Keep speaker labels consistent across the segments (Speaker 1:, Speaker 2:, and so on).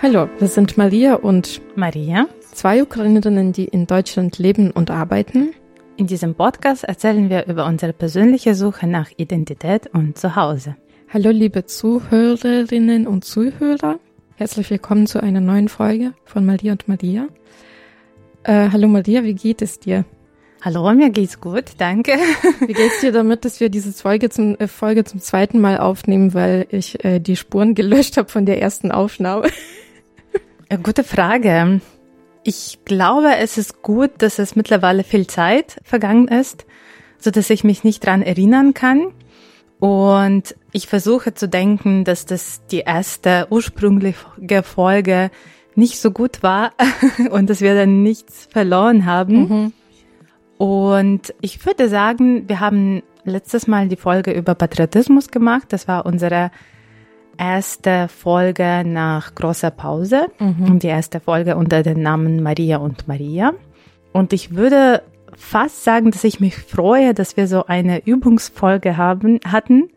Speaker 1: Hallo, wir sind Maria und
Speaker 2: Maria.
Speaker 1: zwei Ukrainerinnen, die in Deutschland leben und arbeiten.
Speaker 2: In diesem Podcast erzählen wir über unsere persönliche Suche nach Identität und Zuhause.
Speaker 1: Hallo, liebe Zuhörerinnen und Zuhörer. Herzlich willkommen zu einer neuen Folge von Maria und Maria. Äh, hallo Maria, wie geht es dir?
Speaker 2: Hallo, mir geht's gut, danke.
Speaker 1: Wie geht's dir damit, dass wir diese Folge zum, äh, Folge zum zweiten Mal aufnehmen, weil ich äh, die Spuren gelöscht habe von der ersten Aufnahme?
Speaker 2: Äh, Gute Frage. Ich glaube, es ist gut, dass es mittlerweile viel Zeit vergangen ist, so dass ich mich nicht dran erinnern kann. Und ich versuche zu denken, dass das die erste ursprüngliche Folge nicht so gut war und dass wir dann nichts verloren haben. Und ich würde sagen, wir haben letztes Mal die Folge über Patriotismus gemacht. Das war unsere erste Folge nach großer Pause und die erste Folge unter dem Namen Maria und Maria. Und ich würde fast sagen, dass ich mich freue, dass wir so eine Übungsfolge haben, hatten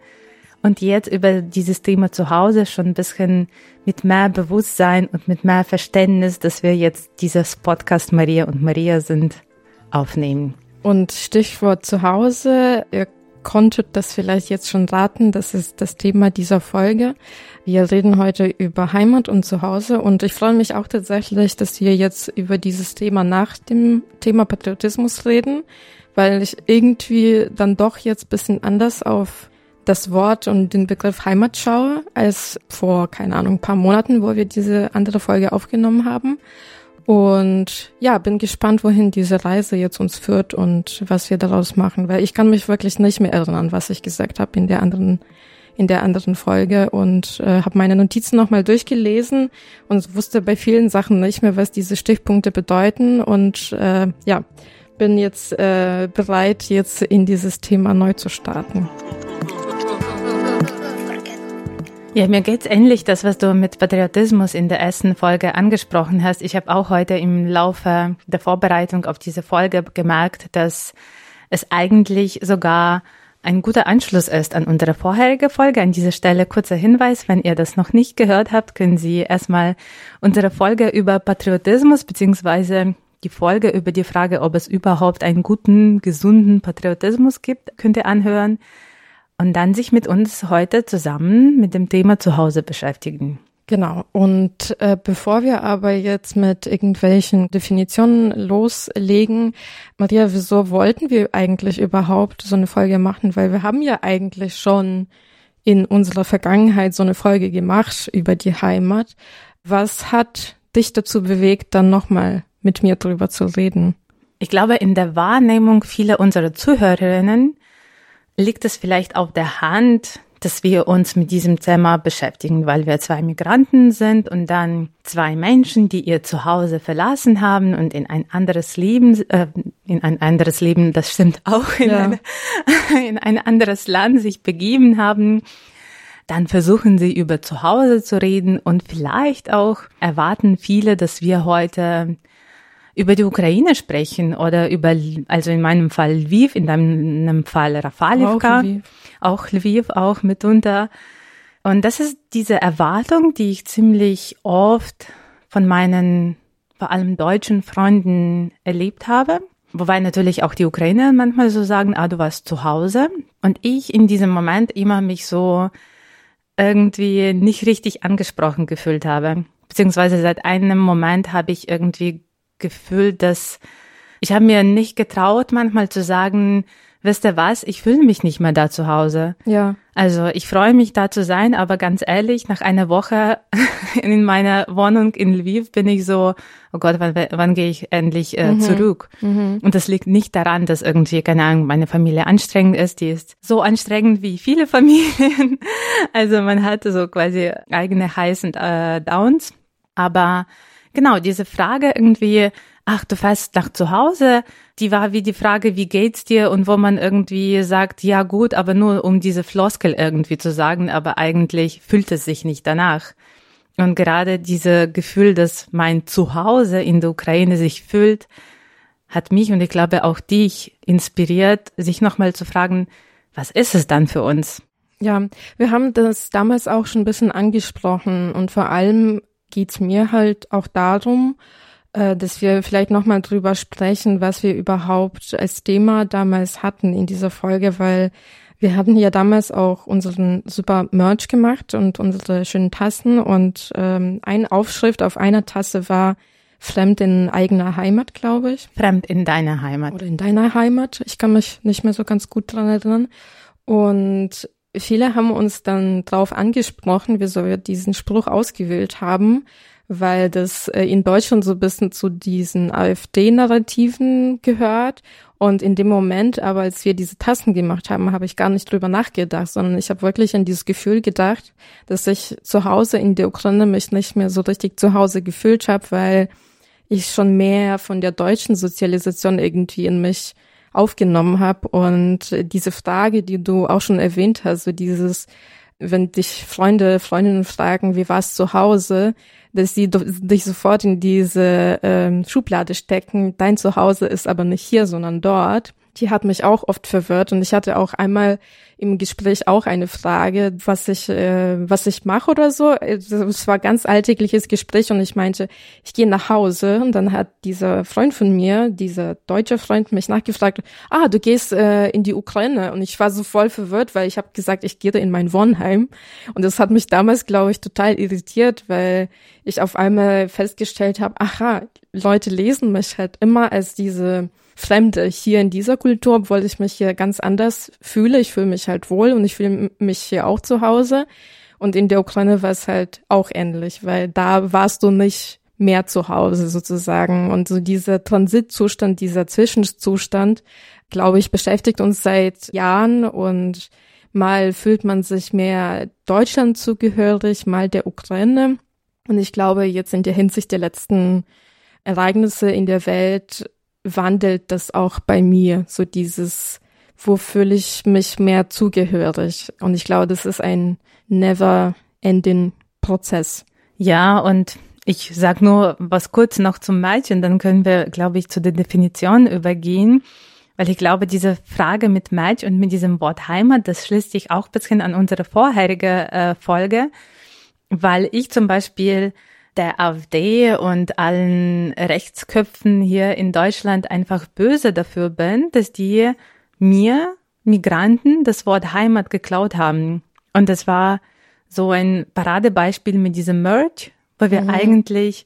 Speaker 2: und jetzt über dieses Thema zu Hause schon ein bisschen mit mehr Bewusstsein und mit mehr Verständnis, dass wir jetzt dieses Podcast Maria und Maria sind, aufnehmen.
Speaker 1: Und Stichwort Zuhause, ihr konntet das vielleicht jetzt schon raten, das ist das Thema dieser Folge. Wir reden heute über Heimat und Zuhause und ich freue mich auch tatsächlich, dass wir jetzt über dieses Thema nach dem Thema Patriotismus reden, weil ich irgendwie dann doch jetzt bisschen anders auf das Wort und den Begriff Heimat schaue, als vor, keine Ahnung, ein paar Monaten, wo wir diese andere Folge aufgenommen haben. Und ja, bin gespannt, wohin diese Reise jetzt uns führt und was wir daraus machen, weil ich kann mich wirklich nicht mehr erinnern, was ich gesagt habe in der anderen in der anderen Folge und äh, habe meine Notizen nochmal durchgelesen und wusste bei vielen Sachen nicht mehr, was diese Stichpunkte bedeuten und äh, ja, bin jetzt äh, bereit, jetzt in dieses Thema neu zu starten.
Speaker 2: Ja, mir geht's ähnlich, das, was du mit Patriotismus in der ersten Folge angesprochen hast. Ich habe auch heute im Laufe der Vorbereitung auf diese Folge gemerkt, dass es eigentlich sogar ein guter Anschluss ist an unsere vorherige Folge. An dieser Stelle kurzer Hinweis, wenn ihr das noch nicht gehört habt, können Sie erstmal unsere Folge über Patriotismus beziehungsweise die Folge über die Frage, ob es überhaupt einen guten, gesunden Patriotismus gibt, könnt ihr anhören und dann sich mit uns heute zusammen mit dem Thema Zuhause beschäftigen.
Speaker 1: Genau. Und äh, bevor wir aber jetzt mit irgendwelchen Definitionen loslegen, Maria, wieso wollten wir eigentlich überhaupt so eine Folge machen? Weil wir haben ja eigentlich schon in unserer Vergangenheit so eine Folge gemacht über die Heimat. Was hat dich dazu bewegt, dann nochmal mit mir drüber zu reden?
Speaker 2: Ich glaube, in der Wahrnehmung vieler unserer Zuhörerinnen liegt es vielleicht auf der Hand, dass wir uns mit diesem Thema beschäftigen, weil wir zwei Migranten sind und dann zwei Menschen, die ihr Zuhause verlassen haben und in ein anderes Leben, äh, in ein anderes Leben, das stimmt auch, in,
Speaker 1: Ja.
Speaker 2: eine, in ein anderes Land sich begeben haben. Dann versuchen sie über Zuhause zu reden und vielleicht auch erwarten viele, dass wir heute über die Ukraine sprechen oder über, also in meinem Fall Lviv, in deinem Fall Rafalivka,
Speaker 1: Auch Lviv.
Speaker 2: auch Lviv, auch mitunter. Und das ist diese Erwartung, die ich ziemlich oft von meinen, vor allem deutschen Freunden erlebt habe. Wobei natürlich auch die Ukrainer manchmal so sagen, ah, du warst zu Hause. Und ich in diesem Moment immer mich so irgendwie nicht richtig angesprochen gefühlt habe. Beziehungsweise seit einem Moment habe ich irgendwie gefühlt, dass ich habe mir nicht getraut, manchmal zu sagen, wisst ihr was, ich fühle mich nicht mehr da zu Hause.
Speaker 1: Ja.
Speaker 2: Also ich freue mich da zu sein, aber ganz ehrlich, nach einer Woche in meiner Wohnung in Lviv bin ich so, oh Gott, wann, wann gehe ich endlich äh, zurück? Und das liegt nicht daran, dass irgendwie, keine Ahnung, meine Familie anstrengend ist. Die ist so anstrengend wie viele Familien. Also man hat so quasi eigene Highs und äh, Downs. Aber genau, diese Frage irgendwie, ach, du fährst nach zu Hause, die war wie die Frage, wie geht's dir? Und wo man irgendwie sagt, ja gut, aber nur um diese Floskel irgendwie zu sagen, aber eigentlich fühlt es sich nicht danach. Und gerade diese Gefühl, dass mein Zuhause in der Ukraine sich fühlt, hat mich und ich glaube auch dich inspiriert, sich nochmal zu fragen, was ist es dann für uns?
Speaker 1: Ja, wir haben das damals auch schon ein bisschen angesprochen und vor allem geht's mir halt auch darum, äh, dass wir vielleicht nochmal drüber sprechen, was wir überhaupt als Thema damals hatten in dieser Folge, weil wir hatten ja damals auch unseren super Merch gemacht und unsere schönen Tassen und ähm, eine Aufschrift auf einer Tasse war Fremd in eigener Heimat, glaube ich.
Speaker 2: Fremd in deiner Heimat.
Speaker 1: Oder in deiner Heimat. Ich kann mich nicht mehr so ganz gut dran erinnern. Und viele haben uns dann drauf angesprochen, wieso wir diesen Spruch ausgewählt haben, weil das äh, in Deutschland so ein bisschen zu diesen AfD-Narrativen gehört. Und in dem Moment, aber als wir diese Tassen gemacht haben, habe ich gar nicht drüber nachgedacht, sondern ich habe wirklich an dieses Gefühl gedacht, dass ich zu Hause in der Ukraine mich nicht mehr so richtig zu Hause gefühlt habe, weil ich schon mehr von der deutschen Sozialisation irgendwie in mich aufgenommen habe. Und diese Frage, die du auch schon erwähnt hast, so dieses, wenn dich Freunde, Freundinnen fragen, wie war's zu Hause, dass sie dich sofort in diese ähm, Schublade stecken. Dein Zuhause ist aber nicht hier, sondern dort. Die hat mich auch oft verwirrt und ich hatte auch einmal im Gespräch auch eine Frage, was ich, äh, was ich mache oder so. Es war ganz alltägliches Gespräch und ich meinte, ich gehe nach Hause. Und dann hat dieser Freund von mir, dieser deutsche Freund, mich nachgefragt, ah, du gehst äh, in die Ukraine. Und ich war so voll verwirrt, weil ich habe gesagt, ich gehe in mein Wohnheim. Und das hat mich damals, glaube ich, total irritiert, weil ich auf einmal festgestellt habe, aha, Leute lesen mich halt immer als diese Fremde hier in dieser Kultur, obwohl ich mich hier ganz anders fühle. Ich fühle mich halt wohl und ich fühle mich hier auch zu Hause. Und in der Ukraine war es halt auch ähnlich, weil da warst du nicht mehr zu Hause sozusagen. Und so dieser Transitzustand, dieser Zwischenzustand, glaube ich, beschäftigt uns seit Jahren und mal fühlt man sich mehr Deutschland zugehörig, mal der Ukraine. Und ich glaube, jetzt in der Hinsicht der letzten Ereignisse in der Welt wandelt das auch bei mir, so dieses, wo fühle ich mich mehr zugehörig? Und ich glaube, das ist ein never ending Prozess.
Speaker 2: Ja, und ich sag nur was kurz noch zum Mädchen, dann können wir, glaube ich, zu der Definition übergehen. Weil ich glaube, diese Frage mit Match und mit diesem Wort Heimat, das schließt sich auch ein bisschen an unsere vorherige äh, Folge, weil ich zum Beispiel der AfD und allen Rechtsköpfen hier in Deutschland einfach böse dafür bin, dass die mir, Migranten, das Wort Heimat geklaut haben. Und das war so ein Paradebeispiel mit diesem Merch, wo wir mhm. eigentlich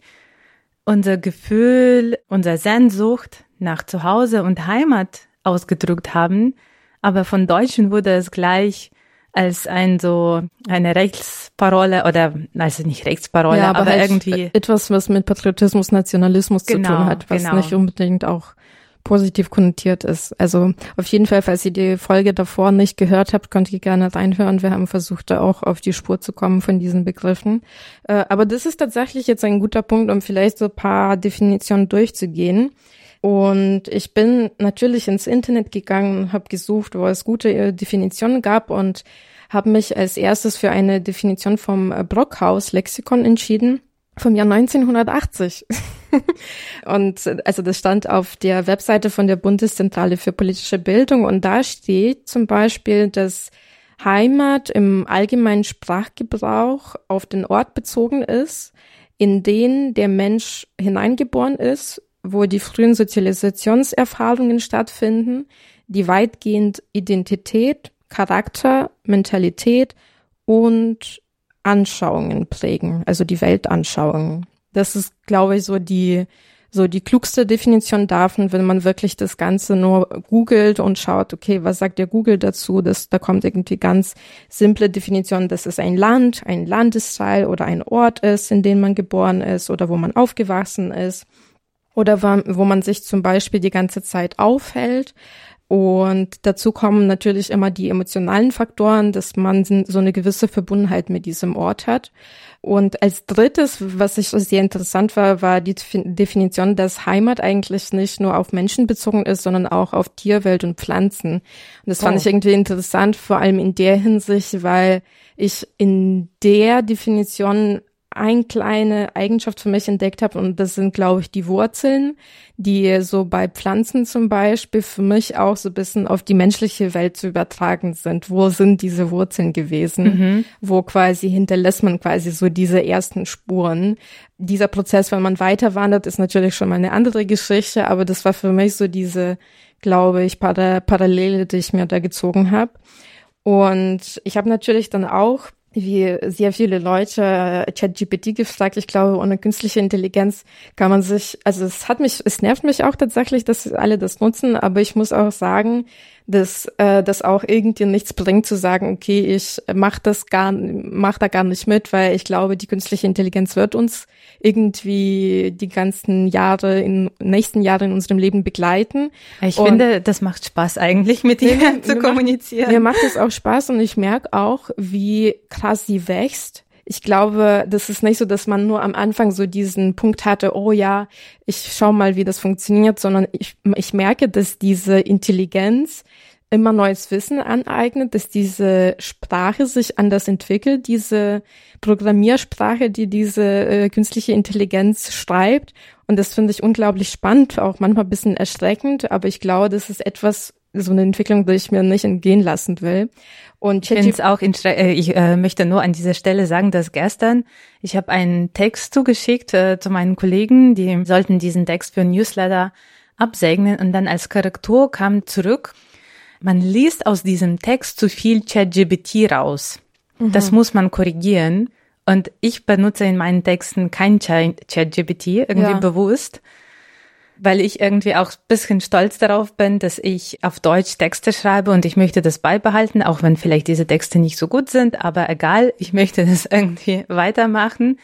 Speaker 2: unser Gefühl, unser Sehnsucht nach Zuhause und Heimat ausgedrückt haben. Aber von Deutschen wurde es gleich als ein so eine Rechtsparole oder also nicht Rechtsparole,
Speaker 1: ja, aber,
Speaker 2: aber
Speaker 1: halt
Speaker 2: irgendwie
Speaker 1: etwas, was mit Patriotismus, Nationalismus
Speaker 2: Genau,
Speaker 1: zu tun hat, was
Speaker 2: genau.
Speaker 1: nicht unbedingt auch positiv konnotiert ist. Also auf jeden Fall, falls ihr die Folge davor nicht gehört habt, könnt ihr gerne reinhören. Wir haben versucht, da auch auf die Spur zu kommen von diesen Begriffen. Äh, aber das ist tatsächlich jetzt ein guter Punkt, um vielleicht so ein paar Definitionen durchzugehen. Und ich bin natürlich ins Internet gegangen, habe gesucht, wo es gute äh, Definitionen gab und habe mich als erstes für eine Definition vom äh, Brockhaus Lexikon entschieden vom Jahr 1980. und äh, also das stand auf der Webseite von der Bundeszentrale für politische Bildung und da steht zum Beispiel, dass Heimat im allgemeinen Sprachgebrauch auf den Ort bezogen ist, in den der Mensch hineingeboren ist wo die frühen Sozialisationserfahrungen stattfinden, die weitgehend Identität, Charakter, Mentalität und Anschauungen prägen, also die Weltanschauungen. Das ist, glaube ich, so die so die klugste Definition davon, wenn man wirklich das Ganze nur googelt und schaut, okay, was sagt der Google dazu? Das, da kommt irgendwie ganz simple Definition, dass es ein Land, ein Landesteil oder ein Ort ist, in dem man geboren ist oder wo man aufgewachsen ist oder wo man sich zum Beispiel die ganze Zeit aufhält. Und dazu kommen natürlich immer die emotionalen Faktoren, dass man so eine gewisse Verbundenheit mit diesem Ort hat. Und als drittes, was ich sehr interessant war, war die Definition, dass Heimat eigentlich nicht nur auf Menschen bezogen ist, sondern auch auf Tierwelt und Pflanzen. Und das fand
Speaker 2: Oh.
Speaker 1: ich irgendwie interessant, vor allem in der Hinsicht, weil ich in der Definition eine kleine Eigenschaft für mich entdeckt habe und das sind, glaube ich, die Wurzeln, die so bei Pflanzen zum Beispiel für mich auch so ein bisschen auf die menschliche Welt zu übertragen sind. Wo sind diese Wurzeln gewesen? Mhm. Wo quasi hinterlässt man quasi so diese ersten Spuren? Dieser Prozess, wenn man weiter wandert, ist natürlich schon mal eine andere Geschichte, aber das war für mich so diese, glaube ich, Parallele, die ich mir da gezogen habe. Und ich habe natürlich dann auch wie sehr viele Leute ChatGPT gefragt. Ich glaube, ohne künstliche Intelligenz kann man sich, also es hat mich, es nervt mich auch tatsächlich, dass alle das nutzen, aber ich muss auch sagen, dass äh, das auch irgendwie nichts bringt zu sagen, okay, ich mach das gar, mach da gar nicht mit, weil ich glaube, die künstliche Intelligenz wird uns irgendwie die ganzen Jahre in nächsten Jahre in unserem Leben begleiten.
Speaker 2: Ich und finde, das macht Spaß eigentlich mit ihr mir, zu
Speaker 1: mir
Speaker 2: kommunizieren.
Speaker 1: Macht, mir macht es auch Spaß und ich merke auch, wie krass sie wächst ich glaube, das ist nicht so, dass man nur am Anfang so diesen Punkt hatte, oh ja, ich schau mal, wie das funktioniert, sondern ich, ich merke, dass diese Intelligenz immer neues Wissen aneignet, dass diese Sprache sich anders entwickelt, diese Programmiersprache, die diese äh, künstliche Intelligenz schreibt. Und das finde ich unglaublich spannend, auch manchmal ein bisschen erschreckend, aber ich glaube, das ist etwas, so eine Entwicklung, die ich mir nicht entgehen lassen will.
Speaker 2: Und ich finde auch, äh, ich äh, möchte nur an dieser Stelle sagen, dass gestern ich habe einen Text zugeschickt äh, zu meinen Kollegen, die sollten diesen Text für Newsletter absegnen und dann als Korrektur kam zurück, man liest aus diesem Text zu viel ChatGPT raus. Mhm. Das muss man korrigieren. Und ich benutze in meinen Texten kein ChatGPT, irgendwie ja. bewusst weil ich irgendwie auch bisschen stolz darauf bin, dass ich auf Deutsch Texte schreibe und ich möchte das beibehalten, auch wenn vielleicht diese Texte nicht so gut sind, aber egal, ich möchte das irgendwie weitermachen.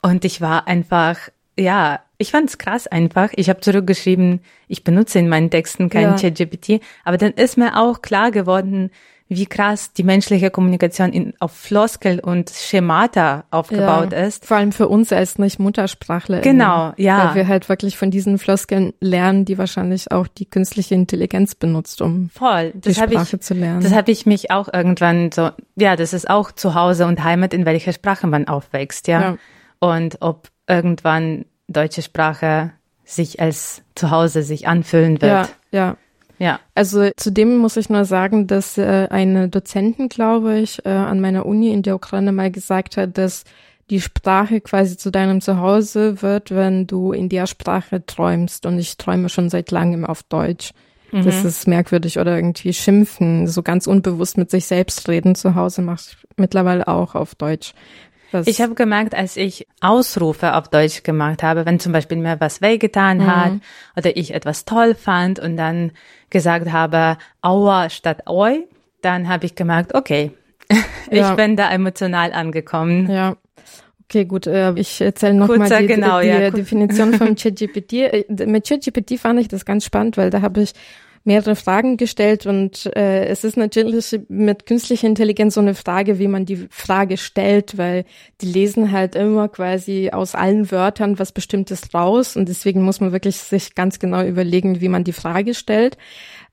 Speaker 2: Und ich war einfach, ja, ich fand es krass einfach. Ich habe zurückgeschrieben, ich benutze in meinen Texten kein ja. ChatGPT, aber dann ist mir auch klar geworden, wie krass die menschliche Kommunikation in, auf Floskel und Schemata aufgebaut ja, ist.
Speaker 1: Vor allem für uns als nicht Muttersprachler.
Speaker 2: Genau, ja.
Speaker 1: Weil wir halt wirklich von diesen Floskeln lernen, die wahrscheinlich auch die künstliche Intelligenz benutzt, um
Speaker 2: Voll.
Speaker 1: Das die Sprache
Speaker 2: ich,
Speaker 1: zu lernen.
Speaker 2: Das habe ich mich auch irgendwann so, ja, das ist auch zu Hause und Heimat, in welcher Sprache man aufwächst, ja. ja. Und ob irgendwann deutsche Sprache sich als Zuhause sich anfühlen wird.
Speaker 1: Ja, ja. Ja. Also zudem muss ich nur sagen, dass äh, eine Dozentin, glaube ich, äh, an meiner Uni in der Ukraine mal gesagt hat, dass die Sprache quasi zu deinem Zuhause wird, wenn du in der Sprache träumst. Und ich träume schon seit langem auf Deutsch. Mhm. Das ist merkwürdig oder irgendwie schimpfen, so ganz unbewusst mit sich selbst reden zu Hause mache ich mittlerweile auch auf Deutsch.
Speaker 2: Was? Ich habe gemerkt, als ich Ausrufe auf Deutsch gemacht habe, wenn zum Beispiel mir was wehgetan mhm. hat oder ich etwas toll fand und dann gesagt habe, aua statt oi, dann habe ich gemerkt, okay, ich ja. bin da emotional angekommen.
Speaker 1: Ja. Okay, gut. Äh, ich erzähle nochmal die,
Speaker 2: genau,
Speaker 1: die,
Speaker 2: die
Speaker 1: ja, Definition von ChatGPT. Äh, mit ChatGPT fand ich das ganz spannend, weil da habe ich mehrere Fragen gestellt und äh, es ist natürlich mit künstlicher Intelligenz so eine Frage, wie man die Frage stellt, weil die lesen halt immer quasi aus allen Wörtern was Bestimmtes raus und deswegen muss man wirklich sich ganz genau überlegen, wie man die Frage stellt.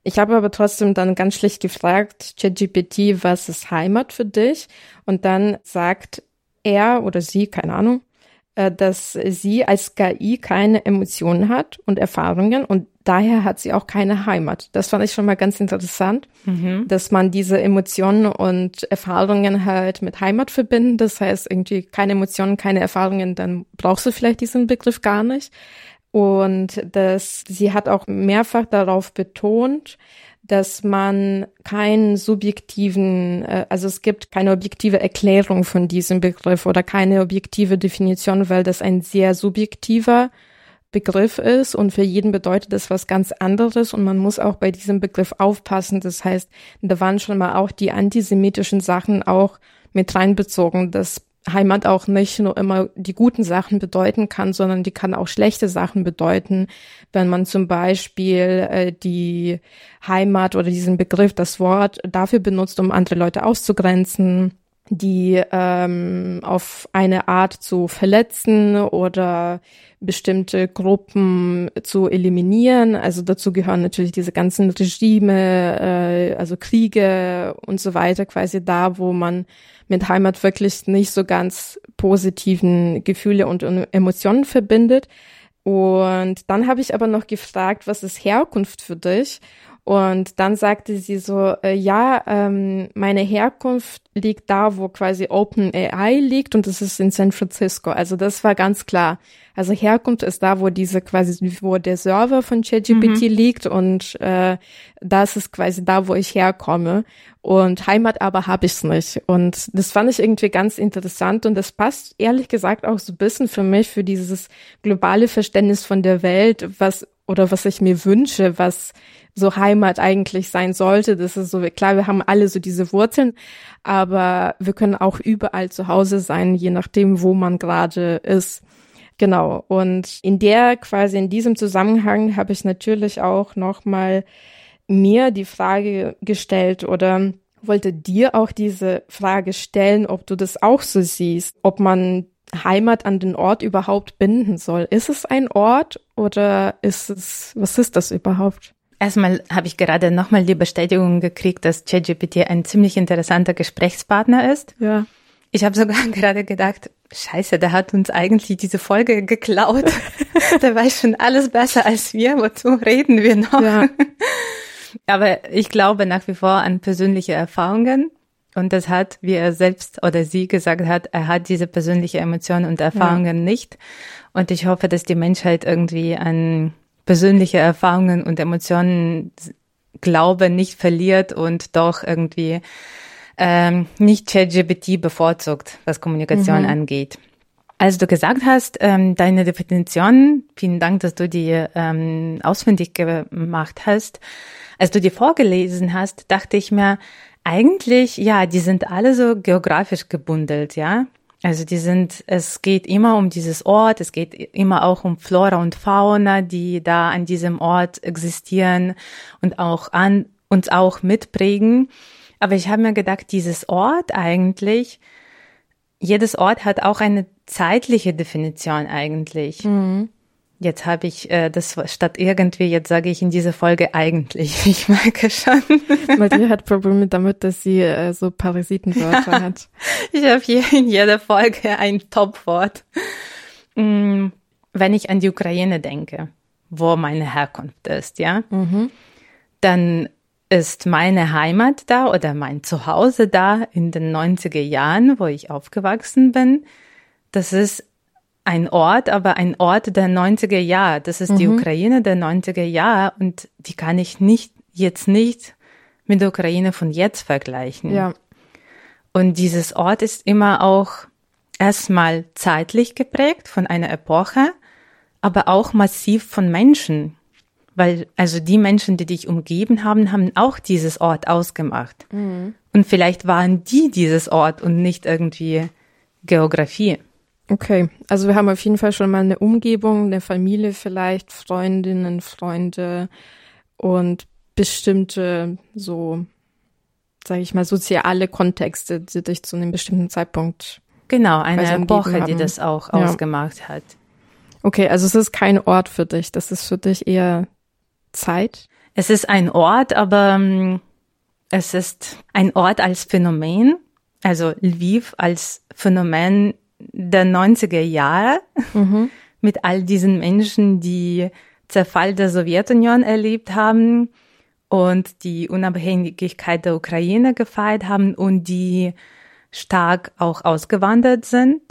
Speaker 1: Ich habe aber trotzdem dann ganz schlicht gefragt, ChatGPT, was ist Heimat für dich? Und dann sagt er oder sie, keine Ahnung, äh, dass sie als KI keine Emotionen hat und Erfahrungen und daher hat sie auch keine Heimat. Das fand ich schon mal ganz interessant, mhm. dass man diese Emotionen und Erfahrungen halt mit Heimat verbinden. Das heißt irgendwie keine Emotionen, keine Erfahrungen, dann brauchst du vielleicht diesen Begriff gar nicht. Und dass sie hat auch mehrfach darauf betont, dass man keinen subjektiven, äh, also es gibt keine objektive Erklärung von diesem Begriff oder keine objektive Definition, weil das ein sehr subjektiver Begriff ist und für jeden bedeutet das was ganz anderes und man muss auch bei diesem Begriff aufpassen. Das heißt, da waren schon mal auch die antisemitischen Sachen auch mit reinbezogen, dass Heimat auch nicht nur immer die guten Sachen bedeuten kann, sondern die kann auch schlechte Sachen bedeuten, wenn man zum Beispiel äh, die Heimat oder diesen Begriff, das Wort dafür benutzt, um andere Leute auszugrenzen die ähm, auf eine Art zu verletzen oder bestimmte Gruppen zu eliminieren. Also dazu gehören natürlich diese ganzen Regime, äh, also Kriege und so weiter, quasi da, wo man mit Heimat wirklich nicht so ganz positiven Gefühle und Emotionen verbindet. Und dann habe ich aber noch gefragt, was ist Herkunft für dich? Und dann sagte sie so, äh, ja, ähm, meine Herkunft liegt da, wo quasi OpenAI liegt und das ist in San Francisco. Also das war ganz klar. Also Herkunft ist da, wo diese quasi, wo der Server von ChatGPT mhm. liegt und äh, das ist quasi da, wo ich herkomme. Und Heimat aber habe ich's nicht. Und das fand ich irgendwie ganz interessant und das passt ehrlich gesagt auch so ein bisschen für mich, für dieses globale Verständnis von der Welt, was oder was ich mir wünsche, was so Heimat eigentlich sein sollte. Das ist so, klar, wir haben alle so diese Wurzeln, aber wir können auch überall zu Hause sein, je nachdem, wo man gerade ist. Genau. Und in der, quasi in diesem Zusammenhang habe ich natürlich auch nochmal mir die Frage gestellt oder wollte dir auch diese Frage stellen, ob du das auch so siehst, ob man Heimat an den Ort überhaupt binden soll. Ist es ein Ort oder ist es, was ist das überhaupt?
Speaker 2: Erstmal habe ich gerade nochmal die Bestätigung gekriegt, dass ChatGPT ein ziemlich interessanter Gesprächspartner ist.
Speaker 1: Ja.
Speaker 2: Ich habe sogar gerade gedacht, scheiße, der hat uns eigentlich diese Folge geklaut. der weiß schon alles besser als wir. Wozu reden wir noch? Ja. Aber ich glaube nach wie vor an persönliche Erfahrungen. Und das hat, wie er selbst oder sie gesagt hat, er hat diese persönliche Emotionen und Erfahrungen ja. nicht. Und ich hoffe, dass die Menschheit irgendwie an persönliche Erfahrungen und Emotionen Glaube nicht verliert und doch irgendwie ähm, nicht ChatGPT bevorzugt, was Kommunikation mhm. angeht. Als du gesagt hast, ähm, deine Definition, vielen Dank, dass du die ähm, ausfindig gemacht hast. Als du die vorgelesen hast, dachte ich mir, eigentlich, ja, die sind alle so geografisch gebundelt, ja. Also die sind, es geht immer um dieses Ort, es geht immer auch um Flora und Fauna, die da an diesem Ort existieren und auch an uns auch mitprägen. Aber ich habe mir gedacht, dieses Ort eigentlich, jedes Ort hat auch eine zeitliche Definition eigentlich. Mhm. Jetzt habe ich äh, das statt irgendwie, jetzt sage ich in dieser Folge eigentlich. Ich merke schon.
Speaker 1: Maria hat Probleme damit, dass sie äh, so Parasitenwörter hat.
Speaker 2: ich habe hier in jeder Folge ein Topwort. Mm, wenn ich an die Ukraine denke, wo meine Herkunft ist, ja, mhm. dann ist meine Heimat da oder mein Zuhause da in den 90er Jahren, wo ich aufgewachsen bin. Das ist ein Ort, aber ein Ort der 90er Jahre. Das ist mhm. die Ukraine der 90er Jahre und die kann ich nicht, jetzt nicht mit der Ukraine von jetzt vergleichen.
Speaker 1: Ja.
Speaker 2: Und dieses Ort ist immer auch erstmal zeitlich geprägt von einer Epoche, aber auch massiv von Menschen. Weil, also die Menschen, die dich umgeben haben, haben auch dieses Ort ausgemacht. Mhm. Und vielleicht waren die dieses Ort und nicht irgendwie Geografie.
Speaker 1: Okay, also wir haben auf jeden Fall schon mal eine Umgebung, eine Familie vielleicht, Freundinnen, Freunde und bestimmte so, sage ich mal, soziale Kontexte, die dich zu einem bestimmten Zeitpunkt
Speaker 2: Genau, eine Epoche, die das auch ja. ausgemacht hat.
Speaker 1: Okay, also es ist kein Ort für dich, das ist für dich eher Zeit?
Speaker 2: Es ist ein Ort, aber um, es ist ein Ort als Phänomen, also Lviv als Phänomen der 90er Jahre mhm. mit all diesen Menschen, die Zerfall der Sowjetunion erlebt haben und die Unabhängigkeit der Ukraine gefeiert haben und die stark auch ausgewandert sind.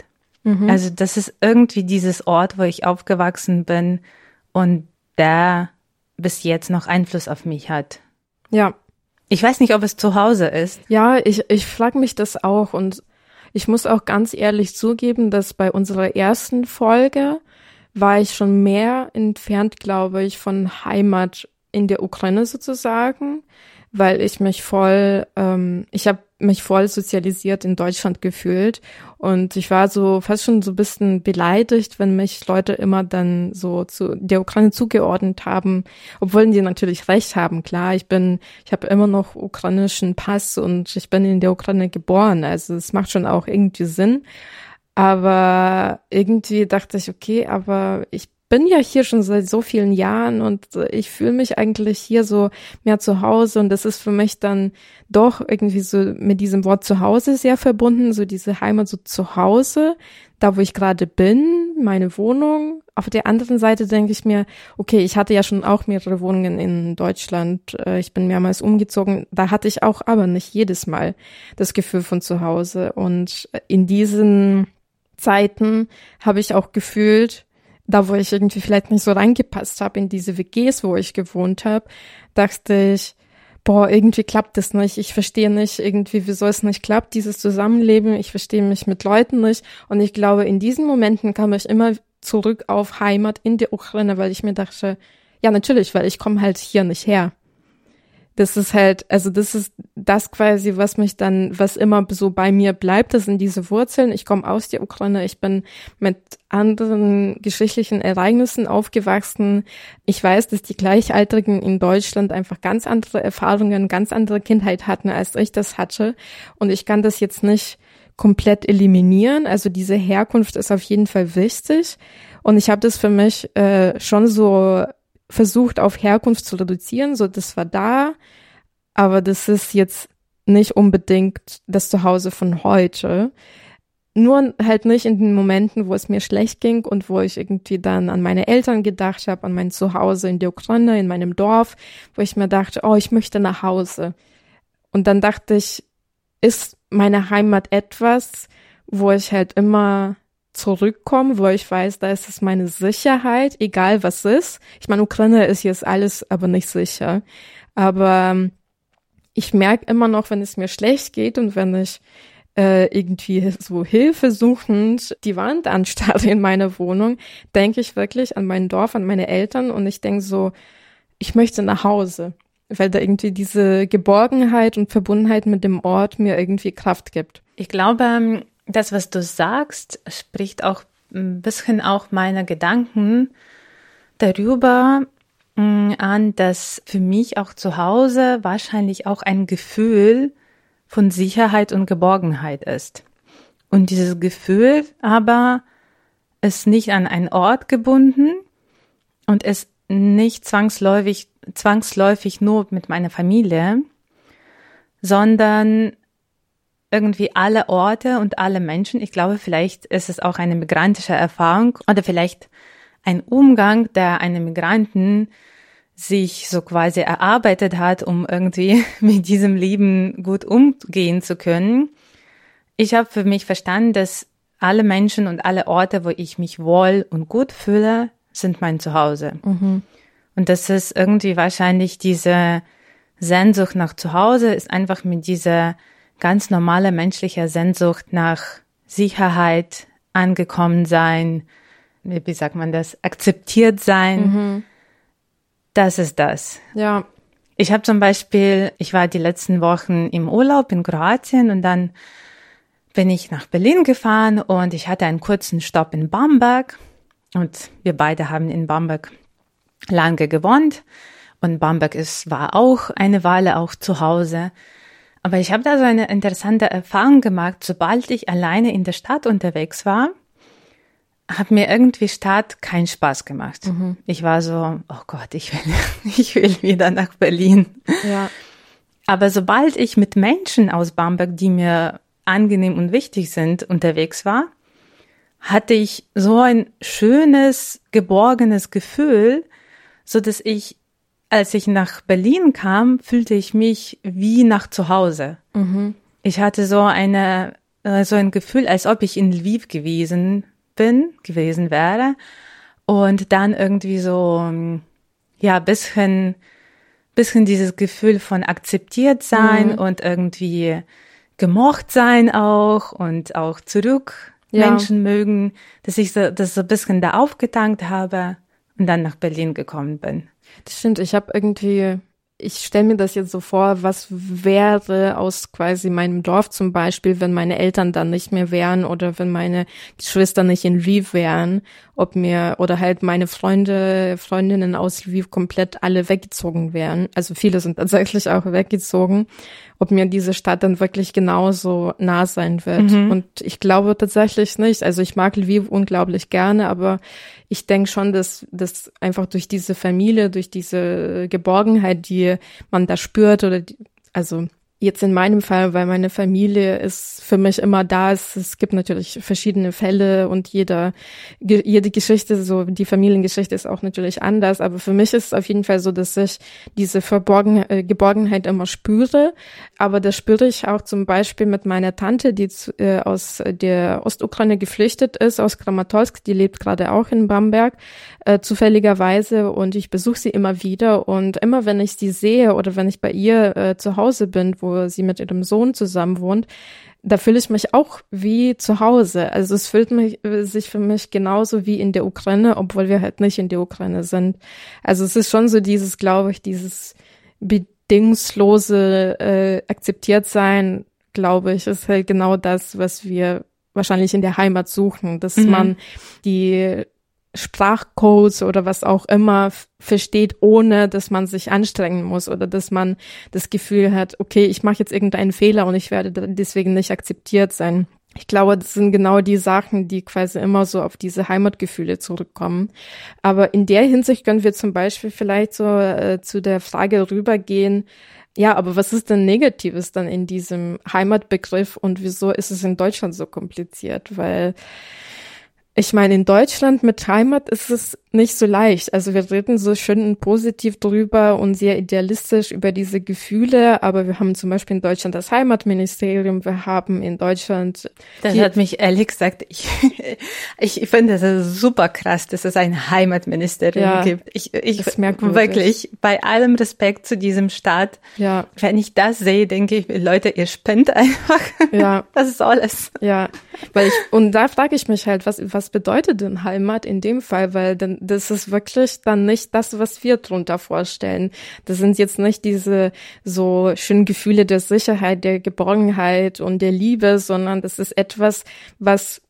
Speaker 2: Mhm. Also das ist irgendwie dieses Ort, wo ich aufgewachsen bin und der bis jetzt noch Einfluss auf mich hat.
Speaker 1: Ja.
Speaker 2: Ich weiß nicht, ob es zu Hause ist.
Speaker 1: Ja, ich, ich frage mich das auch und ich muss auch ganz ehrlich zugeben, dass bei unserer ersten Folge war ich schon mehr entfernt, glaube ich, von Heimat in der Ukraine sozusagen, weil ich mich voll, ähm, ich habe mich voll sozialisiert in Deutschland gefühlt und ich war so fast schon so ein bisschen beleidigt, wenn mich Leute immer dann so zu der Ukraine zugeordnet haben, obwohl die natürlich recht haben. Klar, ich bin, ich habe immer noch ukrainischen Pass und ich bin in der Ukraine geboren, also es macht schon auch irgendwie Sinn. Aber irgendwie dachte ich, okay, aber ich bin ja hier schon seit so vielen Jahren und ich fühle mich eigentlich hier so mehr zu Hause und das ist für mich dann doch irgendwie so mit diesem Wort zu Hause sehr verbunden, so diese Heimat so zu Hause, da wo ich gerade bin, meine Wohnung. Auf der anderen Seite denke ich mir, okay, ich hatte ja schon auch mehrere Wohnungen in Deutschland, äh, ich bin mehrmals umgezogen, da hatte ich auch aber nicht jedes Mal das Gefühl von zu Hause und in diesen Zeiten habe ich auch gefühlt, da wo ich irgendwie vielleicht nicht so reingepasst habe in diese WGs, wo ich gewohnt habe, dachte ich, boah, irgendwie klappt das nicht. Ich verstehe nicht irgendwie, wieso es nicht klappt, dieses Zusammenleben. Ich verstehe mich mit Leuten nicht. Und ich glaube, in diesen Momenten kam ich immer zurück auf Heimat in die Ukraine, weil ich mir dachte, ja, natürlich, weil ich komme halt hier nicht her das ist halt, also das ist das quasi, was mich dann, was immer so bei mir bleibt, das sind diese Wurzeln. Ich komme aus der Ukraine, ich bin mit anderen geschichtlichen Ereignissen aufgewachsen. Ich weiß, dass die Gleichaltrigen in Deutschland einfach ganz andere Erfahrungen, ganz andere Kindheit hatten, als ich das hatte. Und ich kann das jetzt nicht komplett eliminieren. Also diese Herkunft ist auf jeden Fall wichtig. Und ich habe das für mich äh, schon so versucht auf Herkunft zu reduzieren, so das war da, aber das ist jetzt nicht unbedingt das Zuhause von heute. Nur halt nicht in den Momenten, wo es mir schlecht ging und wo ich irgendwie dann an meine Eltern gedacht habe, an mein Zuhause in der Ukraine, in meinem Dorf, wo ich mir dachte, oh, ich möchte nach Hause. Und dann dachte ich, ist meine Heimat etwas, wo ich halt immer zurückkommen, wo ich weiß, da ist es meine Sicherheit, egal was ist. Ich meine, Ukraine ist jetzt alles aber nicht sicher. Aber ähm, ich merke immer noch, wenn es mir schlecht geht und wenn ich äh, irgendwie so hilfesuchend die Wand anstarre in meiner Wohnung, denke ich wirklich an mein Dorf, an meine Eltern und ich denke so, ich möchte nach Hause, weil da irgendwie diese Geborgenheit und Verbundenheit mit dem Ort mir irgendwie Kraft gibt.
Speaker 2: Ich glaube, ähm, das, was du sagst, spricht auch ein bisschen auch meine Gedanken darüber mm, an, dass für mich auch zu Hause wahrscheinlich auch ein Gefühl von Sicherheit und Geborgenheit ist. Und dieses Gefühl aber ist nicht an einen Ort gebunden und ist nicht zwangsläufig, zwangsläufig nur mit meiner Familie, sondern irgendwie alle Orte und alle Menschen. Ich glaube, vielleicht ist es auch eine migrantische Erfahrung oder vielleicht ein Umgang, der eine Migranten sich so quasi erarbeitet hat, um irgendwie mit diesem Leben gut umgehen zu können. Ich habe für mich verstanden, dass alle Menschen und alle Orte, wo ich mich wohl und gut fühle, sind mein Zuhause. Mhm. Und das ist irgendwie wahrscheinlich diese Sehnsucht nach Zuhause, ist einfach mit dieser ganz normale menschliche Sehnsucht nach Sicherheit, angekommen sein, wie sagt man das, akzeptiert sein. Mhm. Das ist das.
Speaker 1: Ja.
Speaker 2: Ich habe zum Beispiel, ich war die letzten Wochen im Urlaub in Kroatien und dann bin ich nach Berlin gefahren und ich hatte einen kurzen Stopp in Bamberg und wir beide haben in Bamberg lange gewohnt und Bamberg ist, war auch eine Weile auch zu Hause. Aber ich habe da so eine interessante Erfahrung gemacht. Sobald ich alleine in der Stadt unterwegs war, hat mir irgendwie Stadt keinen Spaß gemacht. Mhm. Ich war so, oh Gott, ich will, ich will wieder nach Berlin.
Speaker 1: Ja.
Speaker 2: Aber sobald ich mit Menschen aus Bamberg, die mir angenehm und wichtig sind, unterwegs war, hatte ich so ein schönes, geborgenes Gefühl, so dass ich als ich nach Berlin kam, fühlte ich mich wie nach zu Hause. Mhm. Ich hatte so eine, äh, so ein Gefühl, als ob ich in Lviv gewesen bin, gewesen wäre. Und dann irgendwie so, ja, bisschen, bisschen dieses Gefühl von akzeptiert sein mhm. und irgendwie gemocht sein auch und auch zurück ja. Menschen mögen, dass ich so, das so ein bisschen da aufgetankt habe und dann nach Berlin gekommen bin.
Speaker 1: Das stimmt, ich habe irgendwie ich stelle mir das jetzt so vor, was wäre aus quasi meinem Dorf zum Beispiel, wenn meine Eltern dann nicht mehr wären oder wenn meine Geschwister nicht in Lviv wären, ob mir oder halt meine Freunde, Freundinnen aus Lviv komplett alle weggezogen wären. Also viele sind tatsächlich auch weggezogen, ob mir diese Stadt dann wirklich genauso nah sein wird.
Speaker 2: Mhm.
Speaker 1: Und ich glaube tatsächlich nicht. Also ich mag Lviv unglaublich gerne, aber ich denke schon, dass, dass einfach durch diese Familie, durch diese Geborgenheit, die man da spürt oder die, also jetzt in meinem Fall, weil meine Familie ist für mich immer da. Es, es gibt natürlich verschiedene Fälle und jeder, ge- jede Geschichte, so die Familiengeschichte ist auch natürlich anders. Aber für mich ist es auf jeden Fall so, dass ich diese Verborgen, äh, Geborgenheit immer spüre. Aber das spüre ich auch zum Beispiel mit meiner Tante, die zu, äh, aus der Ostukraine geflüchtet ist, aus Kramatorsk. Die lebt gerade auch in Bamberg äh, zufälligerweise und ich besuche sie immer wieder und immer wenn ich sie sehe oder wenn ich bei ihr äh, zu Hause bin, wo sie mit ihrem Sohn zusammen wohnt, da fühle ich mich auch wie zu Hause. Also es fühlt mich, sich für mich genauso wie in der Ukraine, obwohl wir halt nicht in der Ukraine sind. Also es ist schon so dieses, glaube ich, dieses bedingungslose äh, akzeptiert sein, glaube ich, ist halt genau das, was wir wahrscheinlich in der Heimat suchen, dass
Speaker 2: Mhm.
Speaker 1: man die Sprachcodes oder was auch immer versteht, ohne dass man sich anstrengen muss oder dass man das Gefühl hat, okay, ich mache jetzt irgendeinen Fehler und ich werde deswegen nicht akzeptiert sein. Ich glaube, das sind genau die Sachen, die quasi immer so auf diese Heimatgefühle zurückkommen. Aber in der Hinsicht können wir zum Beispiel vielleicht so äh, zu der Frage rübergehen, ja, aber was ist denn Negatives dann in diesem Heimatbegriff und wieso ist es in Deutschland so kompliziert? Weil ich meine, in Deutschland mit Heimat ist es nicht so leicht. Also wir reden so schön positiv drüber und sehr idealistisch über diese Gefühle, aber wir haben zum Beispiel in Deutschland das Heimatministerium, wir haben in Deutschland
Speaker 2: Das hat mich ehrlich gesagt, ich, ich finde das super krass, dass es ein Heimatministerium
Speaker 1: Ja,
Speaker 2: gibt. Ich, ich
Speaker 1: ist
Speaker 2: wirklich, bei allem Respekt zu diesem Staat,
Speaker 1: ja,
Speaker 2: wenn ich das sehe, denke ich, Leute, ihr spinnt einfach.
Speaker 1: ja,
Speaker 2: Was soll es?
Speaker 1: Ja, weil ich, und da frage ich mich halt, was, was bedeutet denn Heimat in dem Fall? Weil dann, das ist wirklich dann nicht das, was wir drunter vorstellen. Das sind jetzt nicht diese so schönen Gefühle der Sicherheit, der Geborgenheit und der Liebe, sondern das ist etwas, was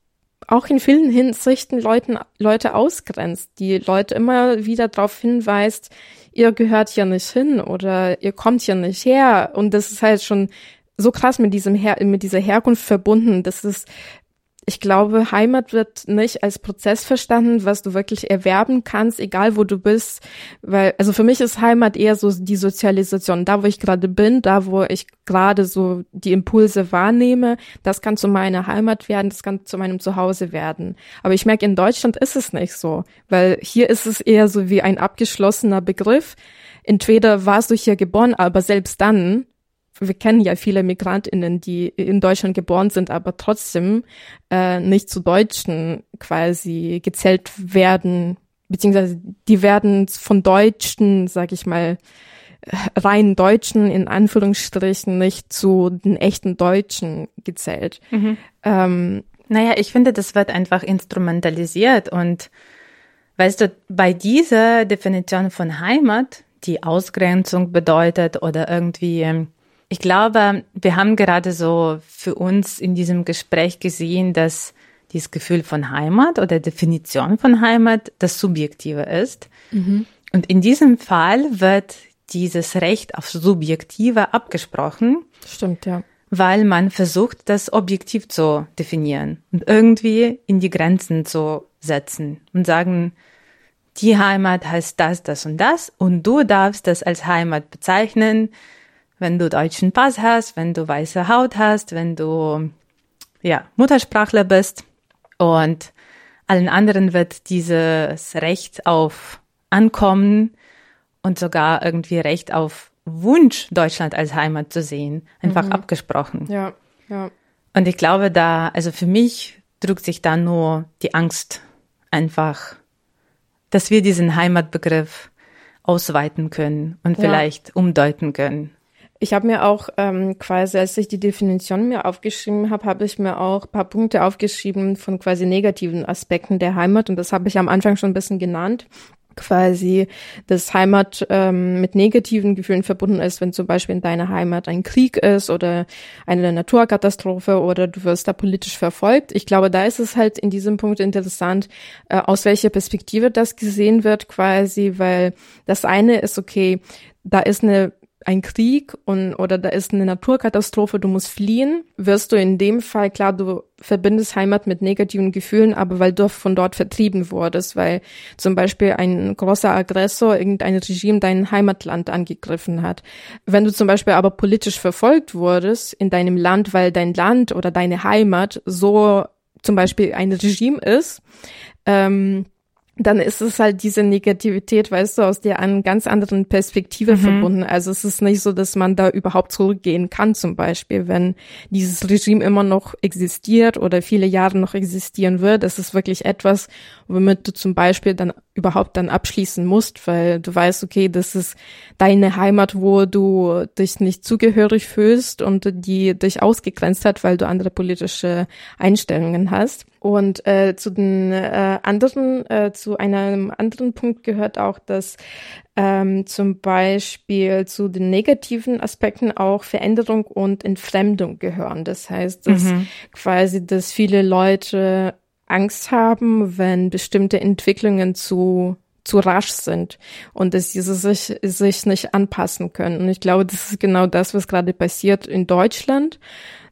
Speaker 1: auch in vielen Hinsichten Leuten, Leute ausgrenzt, die Leute immer wieder darauf hinweist, ihr gehört hier nicht hin oder ihr kommt hier nicht her. Und das ist halt schon so krass mit diesem Her mit dieser Herkunft verbunden. Das ist, ich glaube, Heimat wird nicht als Prozess verstanden, was du wirklich erwerben kannst, egal wo du bist. Weil, also für mich ist Heimat eher so die Sozialisation. Da, wo ich gerade bin, da, wo ich gerade so die Impulse wahrnehme, das kann zu meiner Heimat werden, das kann zu meinem Zuhause werden. Aber ich merke, in Deutschland ist es nicht so. Weil hier ist es eher so wie ein abgeschlossener Begriff. Entweder warst du hier geboren, aber selbst dann wir kennen ja viele MigrantInnen, die in Deutschland geboren sind, aber trotzdem äh, nicht zu Deutschen quasi gezählt werden, beziehungsweise die werden von Deutschen, sag ich mal, rein Deutschen in Anführungsstrichen nicht zu den echten Deutschen gezählt. Ähm,
Speaker 2: Naja, ich finde, das wird einfach instrumentalisiert und weißt du, bei dieser Definition von Heimat, die Ausgrenzung bedeutet oder irgendwie, ähm, ich glaube, wir haben gerade so für uns in diesem Gespräch gesehen, dass dieses Gefühl von Heimat oder Definition von Heimat das Subjektive ist. Und in diesem Fall wird dieses Recht auf Subjektive abgesprochen
Speaker 1: stimmt, ja.
Speaker 2: weil man versucht, das objektiv zu definieren und irgendwie in die Grenzen zu setzen und sagen, die Heimat heißt das, das und das und du darfst das als Heimat bezeichnen, wenn du deutschen Pass hast, wenn du weiße Haut hast, wenn du ja Muttersprachler bist und allen anderen wird dieses Recht auf Ankommen und sogar irgendwie Recht auf Wunsch, Deutschland als Heimat zu sehen, einfach abgesprochen.
Speaker 1: Ja, ja.
Speaker 2: Und ich glaube, da, also für mich drückt sich da nur die Angst einfach, dass wir diesen Heimatbegriff ausweiten können und
Speaker 1: Ja.
Speaker 2: vielleicht umdeuten können.
Speaker 1: Ich habe mir auch ähm, quasi, als ich die Definition mir aufgeschrieben habe, habe ich mir auch paar Punkte aufgeschrieben von quasi negativen Aspekten der Heimat und das habe ich am Anfang schon ein bisschen genannt. quasi das Heimat ähm, mit negativen Gefühlen verbunden ist, wenn zum Beispiel in deiner Heimat ein Krieg ist oder eine Naturkatastrophe oder du wirst da politisch verfolgt. Ich glaube, da ist es halt in diesem Punkt interessant, äh, aus welcher Perspektive das gesehen wird quasi, weil das eine ist, okay, da ist eine ein Krieg und oder da ist eine Naturkatastrophe, du musst fliehen, wirst du in dem Fall klar, du verbindest Heimat mit negativen Gefühlen, aber weil du von dort vertrieben wurdest, weil zum Beispiel ein großer Aggressor, irgendein Regime dein Heimatland angegriffen hat. Wenn du zum Beispiel aber politisch verfolgt wurdest in deinem Land, weil dein Land oder deine Heimat so zum Beispiel ein Regime ist, ähm, dann ist es halt diese Negativität, weißt du, aus der einen ganz anderen Perspektive mhm. verbunden. Also es ist nicht so, dass man da überhaupt zurückgehen kann, zum Beispiel, wenn dieses Regime immer noch existiert oder viele Jahre noch existieren wird. Es ist wirklich etwas, womit du zum Beispiel dann überhaupt dann abschließen musst, weil du weißt, okay, das ist deine Heimat, wo du dich nicht zugehörig fühlst und die dich ausgegrenzt hat, weil du andere politische Einstellungen hast. Und äh, zu den äh, anderen, äh, zu einem anderen Punkt gehört auch, dass ähm, zum Beispiel zu den negativen Aspekten auch Veränderung und Entfremdung gehören. Das heißt, dass mhm. quasi, dass viele Leute Angst haben, wenn bestimmte Entwicklungen zu zu rasch sind und dass sie sich, sich nicht anpassen können. Und ich glaube, das ist genau das, was gerade passiert in Deutschland,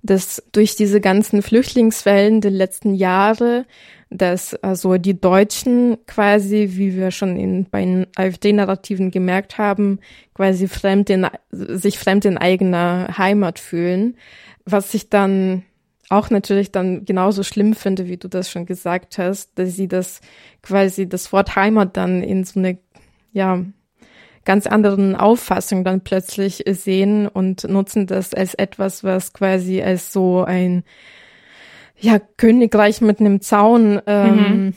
Speaker 1: dass durch diese ganzen Flüchtlingswellen der letzten Jahre, dass also die Deutschen quasi, wie wir schon in, bei den AfD-Narrativen gemerkt haben, quasi fremd in, sich fremd in eigener Heimat fühlen, was sich dann auch natürlich dann genauso schlimm finde, wie du das schon gesagt hast, dass sie das quasi das Wort Heimat dann in so eine, ja, ganz anderen Auffassung dann plötzlich sehen und nutzen das als etwas, was quasi als so ein, ja, Königreich mit einem Zaun ähm, mhm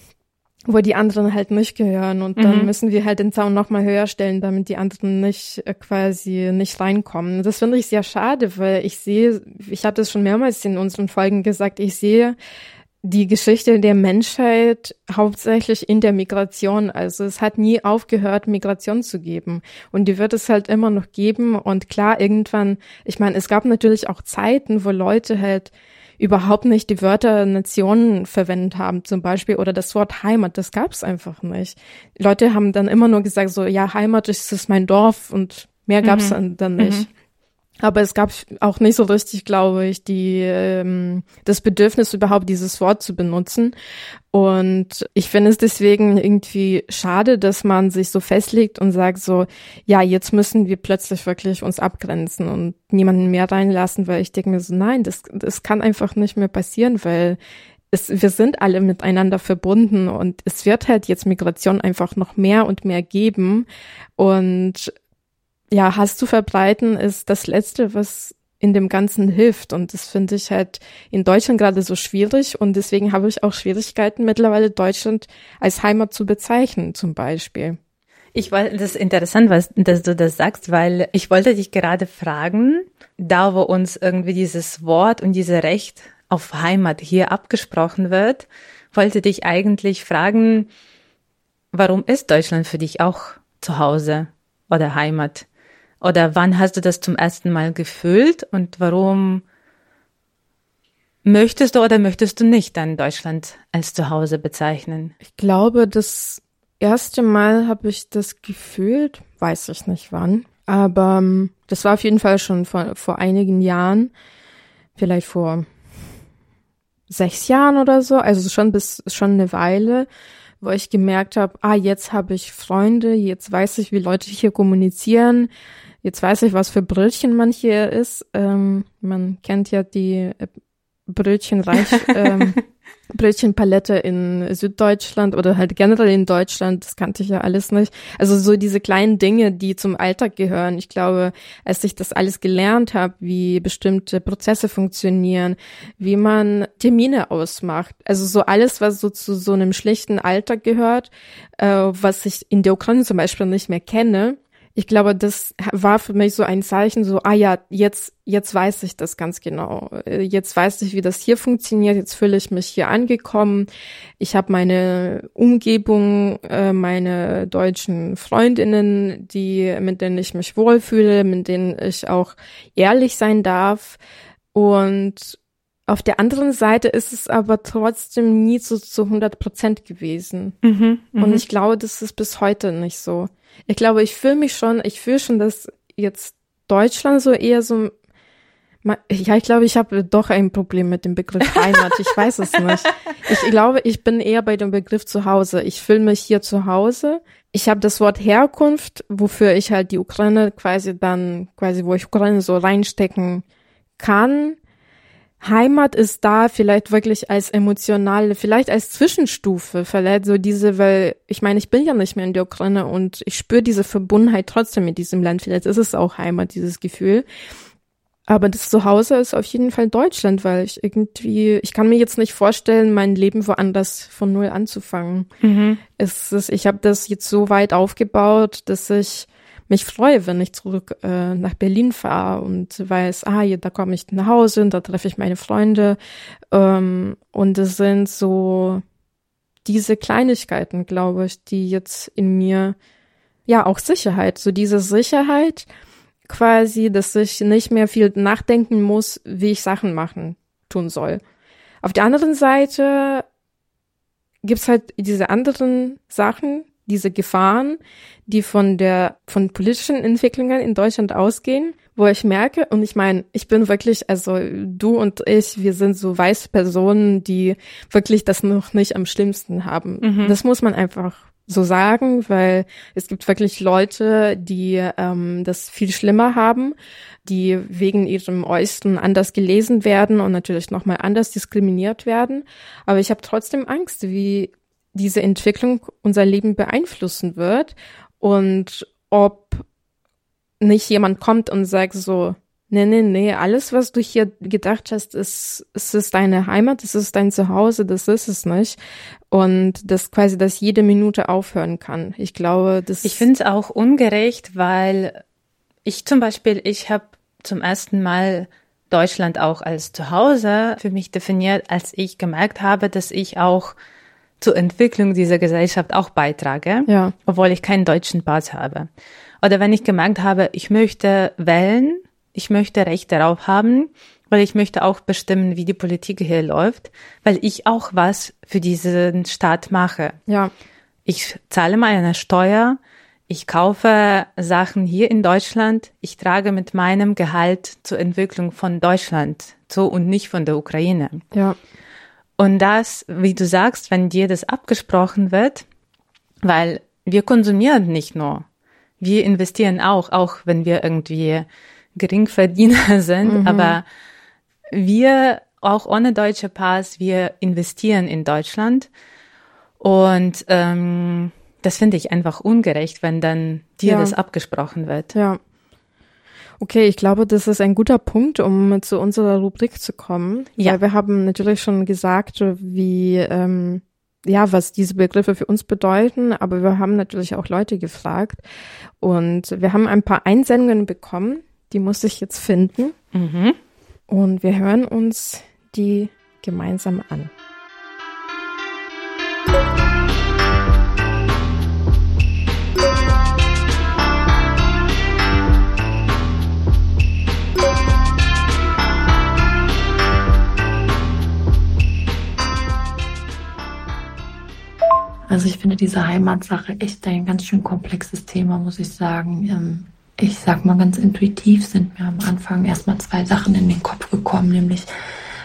Speaker 1: wo die anderen halt nicht gehören und dann mhm. müssen wir halt den Zaun noch mal höher stellen, damit die anderen nicht äh, quasi nicht reinkommen. Das finde ich sehr schade, weil ich sehe, ich habe das schon mehrmals in unseren Folgen gesagt, ich sehe die Geschichte der Menschheit hauptsächlich in der Migration. Also es hat nie aufgehört, Migration zu geben. Und die wird es halt immer noch geben. Und klar, irgendwann, ich meine, es gab natürlich auch Zeiten, wo Leute halt überhaupt nicht die Wörter Nationen verwendet haben, zum Beispiel, oder das Wort Heimat, das gab es einfach nicht. Leute haben dann immer nur gesagt, so, ja, Heimat ist, ist mein Dorf und mehr gab es mhm. dann, dann nicht. Mhm. Aber es gab auch nicht so richtig, glaube ich, die ähm, das Bedürfnis überhaupt dieses Wort zu benutzen. Und ich finde es deswegen irgendwie schade, dass man sich so festlegt und sagt so, ja, jetzt müssen wir plötzlich wirklich uns abgrenzen und niemanden mehr reinlassen, weil ich denke mir so, nein, das, das kann einfach nicht mehr passieren, weil es, wir sind alle miteinander verbunden und es wird halt jetzt Migration einfach noch mehr und mehr geben. Und ja, Hass zu verbreiten ist das Letzte, was in dem Ganzen hilft. Und das finde ich halt in Deutschland gerade so schwierig. Und deswegen habe ich auch Schwierigkeiten, mittlerweile Deutschland als Heimat zu bezeichnen, zum Beispiel.
Speaker 2: Ich wollte, das ist interessant, was, dass du das sagst, weil ich wollte dich gerade fragen, da wo uns irgendwie dieses Wort und diese Recht auf Heimat hier abgesprochen wird, wollte dich eigentlich fragen, warum ist Deutschland für dich auch zu Hause oder Heimat? Oder wann hast du das zum ersten Mal gefühlt und warum möchtest du oder möchtest du nicht dann Deutschland als Zuhause bezeichnen?
Speaker 1: Ich glaube, das erste Mal habe ich das gefühlt, weiß ich nicht wann, aber ähm, das war auf jeden Fall schon vor, vor einigen Jahren, vielleicht vor sechs Jahren oder so, also schon bis schon eine Weile, wo ich gemerkt habe, ah, jetzt habe ich Freunde, jetzt weiß ich, wie Leute hier kommunizieren, Jetzt weiß ich, was für Brötchen man hier isst. Ähm, man kennt ja die äh, Brötchenreich, ähm, Brötchenpalette in Süddeutschland oder halt generell in Deutschland. Das kannte ich ja alles nicht. Also so diese kleinen Dinge, die zum Alltag gehören. Ich glaube, als ich das alles gelernt habe, wie bestimmte Prozesse funktionieren, wie man Termine ausmacht. Also so alles, was so zu so einem schlichten Alltag gehört, äh, was ich in der Ukraine zum Beispiel nicht mehr kenne ich glaube, das war für mich so ein Zeichen, so, ah ja, jetzt, jetzt weiß ich das ganz genau. Jetzt weiß ich, wie das hier funktioniert. Jetzt fühle ich mich hier angekommen. Ich habe meine Umgebung, äh, meine deutschen Freundinnen, die, mit denen ich mich wohlfühle, mit denen ich auch ehrlich sein darf. Und auf der anderen Seite ist es aber trotzdem nie so zu 100 Prozent gewesen. Mhm, Und ich glaube, das ist bis heute nicht so. Ich glaube, ich fühle mich schon, ich fühle schon, dass jetzt Deutschland so eher so ja, ich glaube, ich habe doch ein Problem mit dem Begriff Heimat. Ich weiß es nicht. Ich glaube, ich bin eher bei dem Begriff zu Hause. Ich fühle mich hier zu Hause. Ich habe das Wort Herkunft, wofür ich halt die Ukraine quasi dann, quasi wo ich Ukraine so reinstecken kann. Heimat ist da vielleicht wirklich als emotionale, vielleicht als Zwischenstufe, vielleicht so diese, weil ich meine, ich bin ja nicht mehr in der Ukraine und ich spüre diese Verbundenheit trotzdem mit diesem Land. Vielleicht ist es auch Heimat, dieses Gefühl. Aber das Zuhause ist auf jeden Fall Deutschland, weil ich irgendwie, ich kann mir jetzt nicht vorstellen, mein Leben woanders von null anzufangen. Mhm. Es ist, ich habe das jetzt so weit aufgebaut, dass ich mich freue, wenn ich zurück äh, nach Berlin fahre und weiß, ah, hier, da komme ich nach Hause und da treffe ich meine Freunde. Ähm, und es sind so diese Kleinigkeiten, glaube ich, die jetzt in mir, ja, auch Sicherheit, so diese Sicherheit quasi, dass ich nicht mehr viel nachdenken muss, wie ich Sachen machen, tun soll. Auf der anderen Seite gibt's halt diese anderen Sachen, diese Gefahren, die von der, von politischen Entwicklungen in Deutschland ausgehen, wo ich merke, und ich meine, ich bin wirklich, also du und ich, wir sind so weiße Personen, die wirklich das noch nicht am schlimmsten haben. Mhm. Das muss man einfach so sagen, weil es gibt wirklich Leute, die ähm, das viel schlimmer haben, die wegen ihrem Äußeren anders gelesen werden und natürlich nochmal anders diskriminiert werden. Aber ich habe trotzdem Angst, wie diese Entwicklung unser Leben beeinflussen wird und ob nicht jemand kommt und sagt so, nee, nee, nee, alles, was du hier gedacht hast, ist, es deine Heimat, es ist dein Zuhause, das ist es nicht. Und das quasi, dass jede Minute aufhören kann. Ich glaube, das.
Speaker 2: Ich finde es auch ungerecht, weil ich zum Beispiel, ich habe zum ersten Mal Deutschland auch als Zuhause für mich definiert, als ich gemerkt habe, dass ich auch zur Entwicklung dieser Gesellschaft auch beitrage, ja. obwohl ich keinen deutschen Pass habe. Oder wenn ich gemerkt habe, ich möchte wählen, ich möchte Recht darauf haben, weil ich möchte auch bestimmen, wie die Politik hier läuft, weil ich auch was für diesen Staat mache. Ja. Ich zahle meine Steuer, ich kaufe Sachen hier in Deutschland, ich trage mit meinem Gehalt zur Entwicklung von Deutschland zu und nicht von der Ukraine. Ja. Und das, wie du sagst, wenn dir das abgesprochen wird, weil wir konsumieren nicht nur, wir investieren auch, auch wenn wir irgendwie Geringverdiener sind, mhm. aber wir auch ohne deutsche Pass, wir investieren in Deutschland und ähm, das finde ich einfach ungerecht, wenn dann dir ja. das abgesprochen wird.
Speaker 1: Ja. Okay, ich glaube, das ist ein guter Punkt, um zu unserer Rubrik zu kommen. Ja. Weil wir haben natürlich schon gesagt, wie, ähm, ja, was diese Begriffe für uns bedeuten, aber wir haben natürlich auch Leute gefragt und wir haben ein paar Einsendungen bekommen, die muss ich jetzt finden. Mhm. Und wir hören uns die gemeinsam an.
Speaker 3: Also ich finde diese Heimatsache echt ein ganz schön komplexes Thema, muss ich sagen. Ähm, ich sag mal ganz intuitiv sind mir am Anfang erstmal zwei Sachen in den Kopf gekommen, nämlich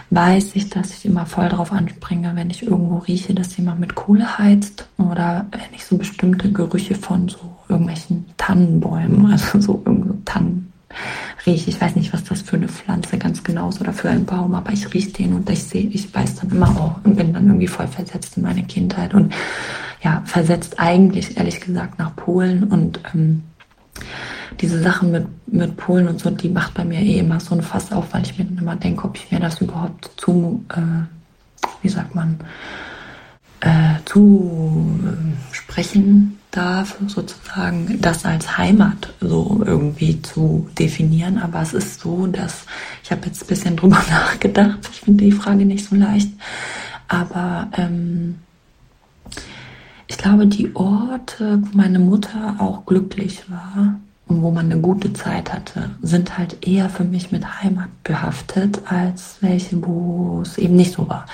Speaker 3: weiß ich, dass ich immer voll drauf anspringe, wenn ich irgendwo rieche, dass jemand mit Kohle heizt oder wenn ich so bestimmte Gerüche von so irgendwelchen Tannenbäumen, also so irgendwo Tannen rieche. Ich weiß nicht, was das für eine Pflanze ganz genau ist oder für ein Baum, aber ich rieche den und ich sehe, ich weiß dann immer auch und bin dann irgendwie voll versetzt in meine Kindheit und ja, versetzt eigentlich ehrlich gesagt nach Polen und ähm, diese Sachen mit, mit Polen und so, die macht bei mir eh immer so ein Fass auf, weil ich mir dann immer denke, ob ich mir das überhaupt zu, äh, wie sagt man, äh, zu äh, sprechen darf, sozusagen das als Heimat so irgendwie zu definieren. Aber es ist so, dass ich habe jetzt ein bisschen drüber nachgedacht. Ich finde die Frage nicht so leicht. Aber ähm, ich glaube, die Orte, wo meine Mutter auch glücklich war und wo man eine gute Zeit hatte, sind halt eher für mich mit Heimat behaftet, als welche, wo es eben nicht so war.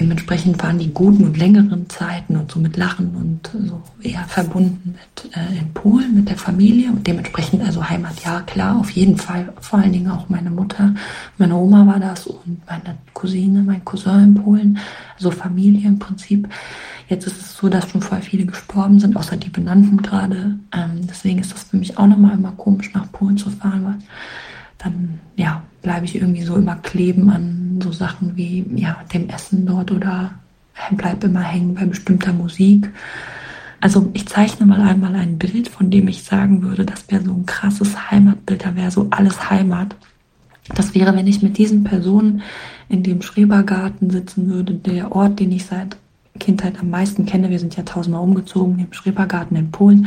Speaker 3: Dementsprechend waren die guten und längeren Zeiten und so mit Lachen und so eher verbunden mit äh, in Polen, mit der Familie und dementsprechend also Heimat, ja klar, auf jeden Fall. Vor allen Dingen auch meine Mutter, meine Oma war das und meine Cousine, mein Cousin in Polen, also Familie im Prinzip. Jetzt ist es so, dass schon voll viele gestorben sind, außer die benannten gerade. Ähm, deswegen ist das für mich auch nochmal immer komisch, nach Polen zu fahren, weil dann ja bleibe ich irgendwie so immer kleben an so Sachen wie ja dem Essen dort oder bleib immer hängen bei bestimmter Musik. Also ich zeichne mal einmal ein Bild, von dem ich sagen würde, das wäre so ein krasses Heimatbild, da wäre so alles Heimat. Das wäre, wenn ich mit diesen Personen in dem Schrebergarten sitzen würde, der Ort, den ich seit Kindheit am meisten kenne. Wir sind ja tausendmal umgezogen im Schrebergarten in Polen.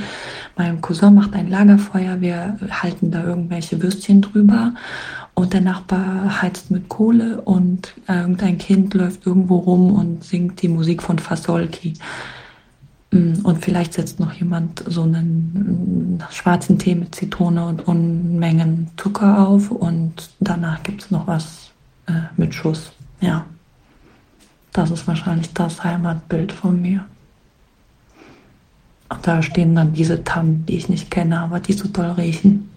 Speaker 3: Mein Cousin macht ein Lagerfeuer, wir halten da irgendwelche Würstchen drüber und der Nachbar heizt mit Kohle und irgendein Kind läuft irgendwo rum und singt die Musik von Fasolki. Mm, und vielleicht setzt noch jemand so einen schwarzen Tee mit Zitrone und Unmengen Zucker auf und danach gibt es noch was äh, mit Schuss. Ja. Das ist wahrscheinlich das Heimatbild von mir. Und da stehen dann diese Tannen, die ich nicht kenne, aber die so toll riechen.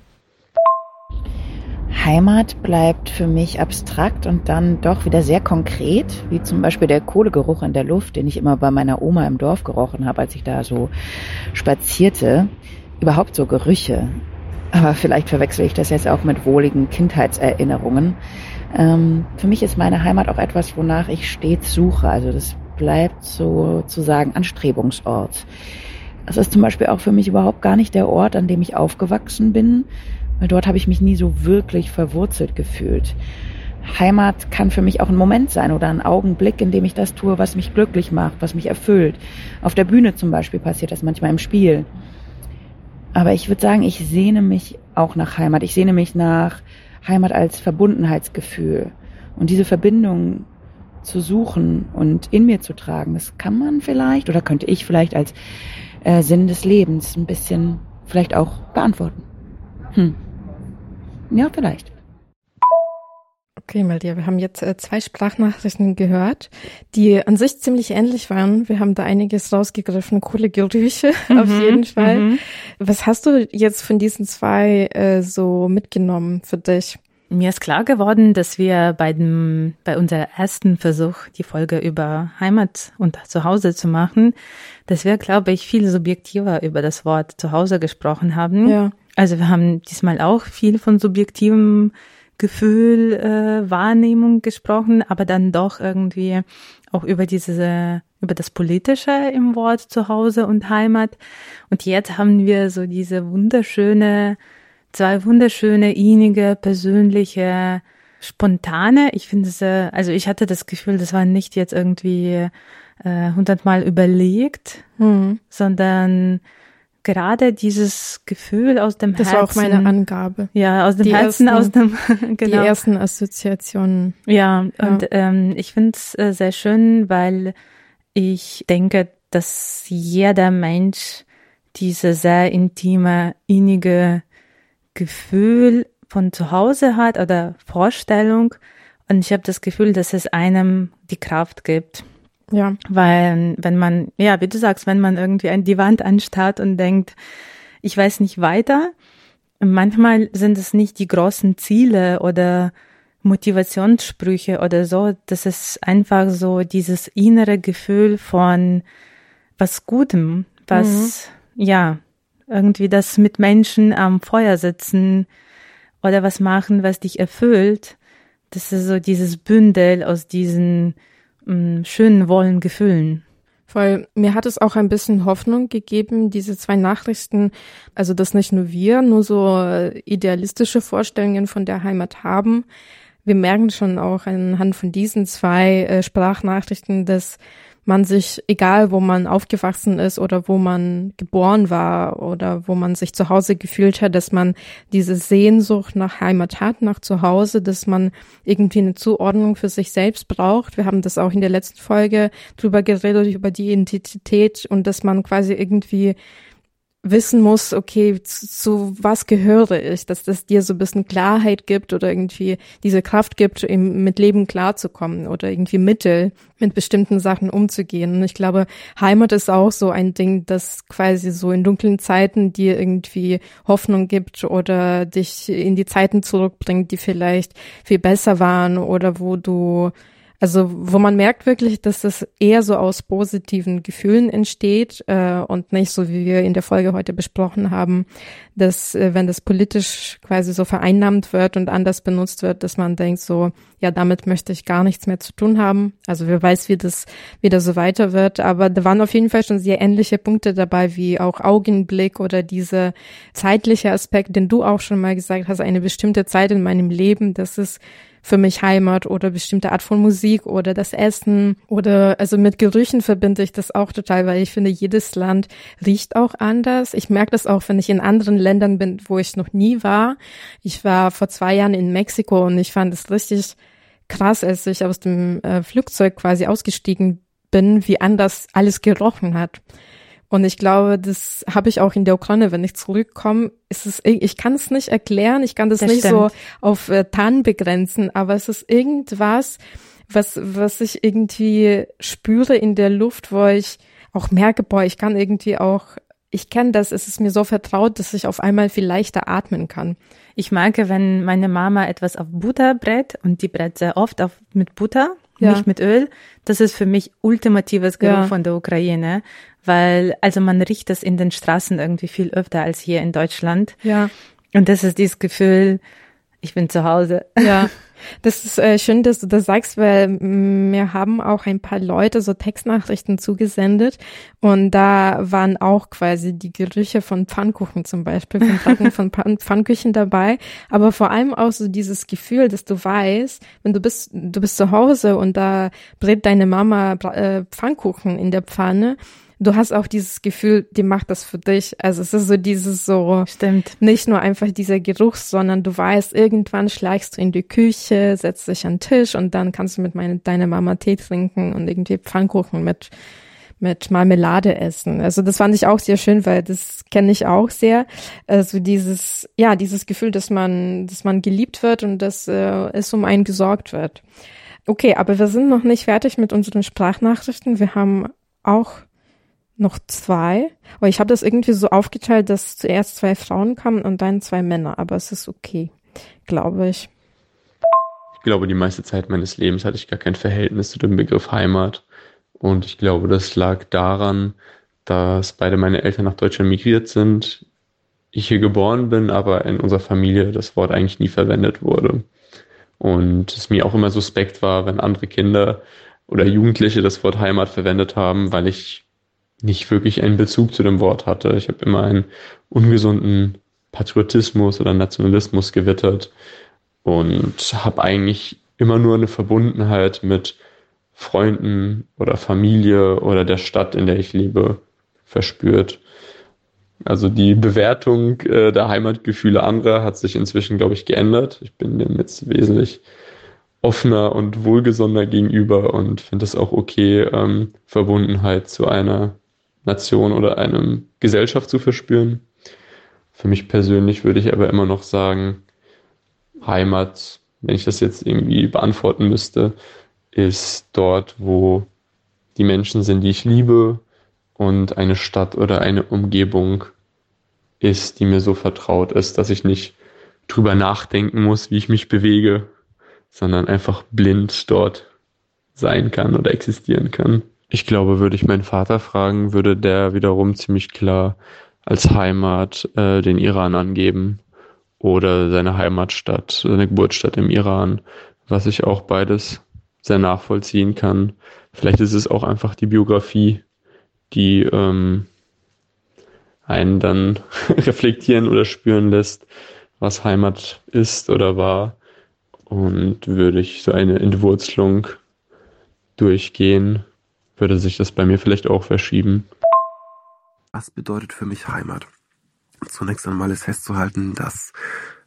Speaker 4: Heimat bleibt für mich abstrakt und dann doch wieder sehr konkret, wie zum Beispiel der Kohlegeruch in der Luft, den ich immer bei meiner Oma im Dorf gerochen habe, als ich da so spazierte. Überhaupt so Gerüche. Aber vielleicht verwechsel ich das jetzt auch mit wohligen Kindheitserinnerungen. Ähm, für mich ist meine Heimat auch etwas, wonach ich stets suche. Also das bleibt sozusagen Anstrebungsort. Das ist zum Beispiel auch für mich überhaupt gar nicht der Ort, an dem ich aufgewachsen bin, weil dort habe ich mich nie so wirklich verwurzelt gefühlt. Heimat kann für mich auch ein Moment sein oder ein Augenblick, in dem ich das tue, was mich glücklich macht, was mich erfüllt. Auf der Bühne zum Beispiel passiert das manchmal im Spiel. Aber ich würde sagen, ich sehne mich auch nach Heimat. Ich sehne mich nach Heimat als Verbundenheitsgefühl. Und diese Verbindung zu suchen und in mir zu tragen, das kann man vielleicht oder könnte ich vielleicht als äh, Sinn des Lebens ein bisschen vielleicht auch beantworten. Hm. Ja, vielleicht.
Speaker 1: Okay, Malia, wir haben jetzt äh, zwei Sprachnachrichten gehört, die an sich ziemlich ähnlich waren. Wir haben da einiges rausgegriffen, coole Gerüche mhm, auf jeden Fall. Mhm. Was hast du jetzt von diesen zwei äh, so mitgenommen für dich?
Speaker 2: Mir ist klar geworden, dass wir bei dem, bei unserem ersten Versuch, die Folge über Heimat und Zuhause zu machen, dass wir, glaube ich, viel subjektiver über das Wort Zuhause gesprochen haben. Ja. Also wir haben diesmal auch viel von subjektivem Gefühl, äh, Wahrnehmung gesprochen, aber dann doch irgendwie auch über diese, über das Politische im Wort Zuhause und Heimat. Und jetzt haben wir so diese wunderschöne, zwei wunderschöne, innige, persönliche, spontane. Ich finde es, äh, also ich hatte das Gefühl, das war nicht jetzt irgendwie äh, hundertmal überlegt, mhm. sondern gerade dieses Gefühl aus dem
Speaker 1: das
Speaker 2: Herzen.
Speaker 1: Das war auch meine Angabe.
Speaker 2: Ja, aus dem die Herzen, ersten, aus dem,
Speaker 1: genau. Die ersten Assoziationen.
Speaker 2: Ja, ja. und ähm, ich finde es äh, sehr schön, weil ich denke, dass jeder Mensch diese sehr intime, innige Gefühl von zu Hause hat oder Vorstellung. Und ich habe das Gefühl, dass es einem die Kraft gibt. Ja. Weil, wenn man, ja, wie du sagst, wenn man irgendwie an die Wand anstarrt und denkt, ich weiß nicht weiter, manchmal sind es nicht die großen Ziele oder Motivationssprüche oder so, das ist einfach so dieses innere Gefühl von was Gutem, was, mhm. ja, irgendwie das mit Menschen am Feuer sitzen oder was machen, was dich erfüllt. Das ist so dieses Bündel aus diesen mh, schönen, wollen Gefühlen.
Speaker 1: Weil mir hat es auch ein bisschen Hoffnung gegeben, diese zwei Nachrichten, also dass nicht nur wir nur so äh, idealistische Vorstellungen von der Heimat haben. Wir merken schon auch anhand von diesen zwei äh, Sprachnachrichten, dass man sich, egal wo man aufgewachsen ist oder wo man geboren war oder wo man sich zu Hause gefühlt hat, dass man diese Sehnsucht nach Heimat hat, nach Zuhause, dass man irgendwie eine Zuordnung für sich selbst braucht. Wir haben das auch in der letzten Folge drüber geredet, über die Identität und dass man quasi irgendwie wissen muss, okay, zu, zu, was gehöre ich, dass das dir so ein bisschen Klarheit gibt oder irgendwie diese Kraft gibt, eben mit Leben klarzukommen oder irgendwie Mittel, mit bestimmten Sachen umzugehen. Und ich glaube, Heimat ist auch so ein Ding, das quasi so in dunklen Zeiten dir irgendwie Hoffnung gibt oder dich in die Zeiten zurückbringt, die vielleicht viel besser waren oder wo du also wo man merkt wirklich, dass es eher so aus positiven Gefühlen entsteht äh, und nicht so, wie wir in der Folge heute besprochen haben, dass äh, wenn das politisch quasi so vereinnahmt wird und anders benutzt wird, dass man denkt so, ja, damit möchte ich gar nichts mehr zu tun haben. Also wer weiß, wie das wieder so weiter wird. Aber da waren auf jeden Fall schon sehr ähnliche Punkte dabei, wie auch Augenblick oder diese zeitliche Aspekt, den du auch schon mal gesagt hast, eine bestimmte Zeit in meinem Leben, das ist für mich Heimat oder bestimmte Art von Musik oder das Essen oder also mit Gerüchen verbinde ich das auch total, weil ich finde, jedes Land riecht auch anders. Ich merke das auch, wenn ich in anderen Ländern bin, wo ich noch nie war. Ich war vor zwei Jahren in Mexiko und ich fand es richtig krass, als ich aus dem äh, Flugzeug quasi ausgestiegen bin, wie anders alles gerochen hat. Und ich glaube, das habe ich auch in der Ukraine, wenn ich zurückkomme, ist es, ich kann es nicht erklären, ich kann das, das nicht stimmt. so auf äh, Tan begrenzen, aber es ist irgendwas, was, was ich irgendwie spüre in der Luft, wo ich auch merke, boah, ich kann irgendwie auch, ich kenne das, es ist mir so vertraut, dass ich auf einmal viel leichter atmen kann.
Speaker 2: Ich merke, wenn meine Mama etwas auf Butter brät und die brät sehr oft auf, mit Butter, ja. nicht mit Öl, das ist für mich ultimatives Geruch ja. von der Ukraine weil also man riecht das in den Straßen irgendwie viel öfter als hier in Deutschland.
Speaker 1: Ja.
Speaker 2: Und das ist dieses Gefühl, ich bin zu Hause.
Speaker 1: Ja, das ist äh, schön, dass du das sagst, weil mir haben auch ein paar Leute so Textnachrichten zugesendet und da waren auch quasi die Gerüche von Pfannkuchen zum Beispiel, von Platten von Pfannküchen dabei, aber vor allem auch so dieses Gefühl, dass du weißt, wenn du bist, du bist zu Hause und da brät deine Mama äh, Pfannkuchen in der Pfanne du hast auch dieses Gefühl, die macht das für dich. Also es ist so dieses so,
Speaker 2: stimmt,
Speaker 1: nicht nur einfach dieser Geruch, sondern du weißt, irgendwann schleichst du in die Küche, setzt dich an den Tisch und dann kannst du mit meine, deiner Mama Tee trinken und irgendwie Pfannkuchen mit mit Marmelade essen. Also das fand ich auch sehr schön, weil das kenne ich auch sehr. Also dieses, ja, dieses Gefühl, dass man, dass man geliebt wird und dass äh, es um einen gesorgt wird. Okay, aber wir sind noch nicht fertig mit unseren Sprachnachrichten. Wir haben auch noch zwei. Aber ich habe das irgendwie so aufgeteilt, dass zuerst zwei Frauen kamen und dann zwei Männer. Aber es ist okay, glaube ich.
Speaker 5: Ich glaube, die meiste Zeit meines Lebens hatte ich gar kein Verhältnis zu dem Begriff Heimat. Und ich glaube, das lag daran, dass beide meine Eltern nach Deutschland migriert sind. Ich hier geboren bin, aber in unserer Familie das Wort eigentlich nie verwendet wurde. Und es mir auch immer suspekt war, wenn andere Kinder oder Jugendliche das Wort Heimat verwendet haben, weil ich nicht wirklich einen Bezug zu dem Wort hatte. Ich habe immer einen ungesunden Patriotismus oder Nationalismus gewittert und habe eigentlich immer nur eine Verbundenheit mit Freunden oder Familie oder der Stadt, in der ich lebe, verspürt. Also die Bewertung äh, der Heimatgefühle anderer hat sich inzwischen, glaube ich, geändert. Ich bin dem jetzt wesentlich offener und wohlgesonder gegenüber und finde es auch okay, ähm, Verbundenheit zu einer Nation oder einem Gesellschaft zu verspüren. Für mich persönlich würde ich aber immer noch sagen, Heimat, wenn ich das jetzt irgendwie beantworten müsste, ist dort, wo die Menschen sind, die ich liebe und eine Stadt oder eine Umgebung ist, die mir so vertraut ist, dass ich nicht drüber nachdenken muss, wie ich mich bewege, sondern einfach blind dort sein kann oder existieren kann. Ich glaube, würde ich meinen Vater fragen, würde der wiederum ziemlich klar als Heimat äh, den Iran angeben oder seine Heimatstadt, seine Geburtsstadt im Iran, was ich auch beides sehr nachvollziehen kann. Vielleicht ist es auch einfach die Biografie, die ähm, einen dann reflektieren oder spüren lässt, was Heimat ist oder war. Und würde ich so eine Entwurzelung durchgehen, würde sich das bei mir vielleicht auch verschieben.
Speaker 6: Was bedeutet für mich Heimat? Zunächst einmal ist festzuhalten, dass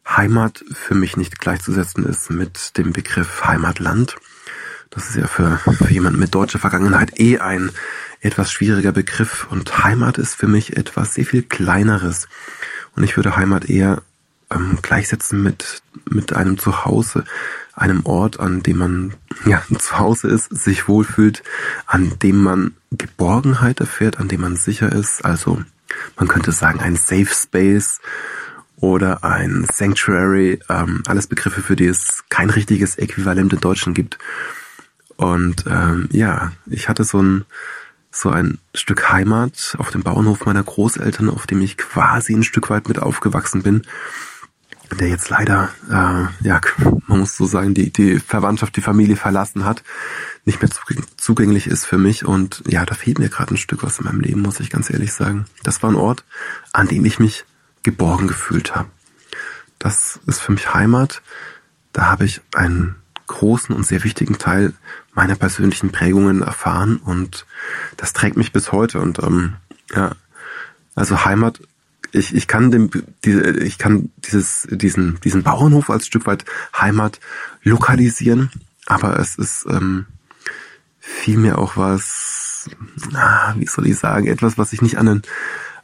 Speaker 6: Heimat für mich nicht gleichzusetzen ist mit dem Begriff Heimatland. Das ist ja für, für jemanden mit deutscher Vergangenheit eh ein etwas schwieriger Begriff und Heimat ist für mich etwas sehr viel kleineres. Und ich würde Heimat eher ähm, gleichsetzen mit, mit einem Zuhause, einem Ort, an dem man ja zu Hause ist, sich wohlfühlt, an dem man Geborgenheit erfährt, an dem man sicher ist. Also man könnte sagen ein Safe Space oder ein Sanctuary, ähm, alles Begriffe, für die es kein richtiges Äquivalent im Deutschen gibt. Und ähm, ja, ich hatte so ein so ein Stück Heimat auf dem Bauernhof meiner Großeltern, auf dem ich quasi ein Stück weit mit aufgewachsen bin der jetzt leider, äh, ja, man muss so sagen, die, die Verwandtschaft, die Familie verlassen hat, nicht mehr zugänglich ist für mich. Und ja, da fehlt mir gerade ein Stück was in meinem Leben, muss ich ganz ehrlich sagen. Das war ein Ort, an dem ich mich geborgen gefühlt habe. Das ist für mich Heimat. Da habe ich einen großen und sehr wichtigen Teil meiner persönlichen Prägungen erfahren und das trägt mich bis heute. Und ähm, ja, also Heimat ich, ich kann dem, die, ich kann dieses, diesen, diesen Bauernhof als Stück weit Heimat lokalisieren, aber es ist ähm, vielmehr auch was, na, wie soll ich sagen, etwas, was ich nicht an einen,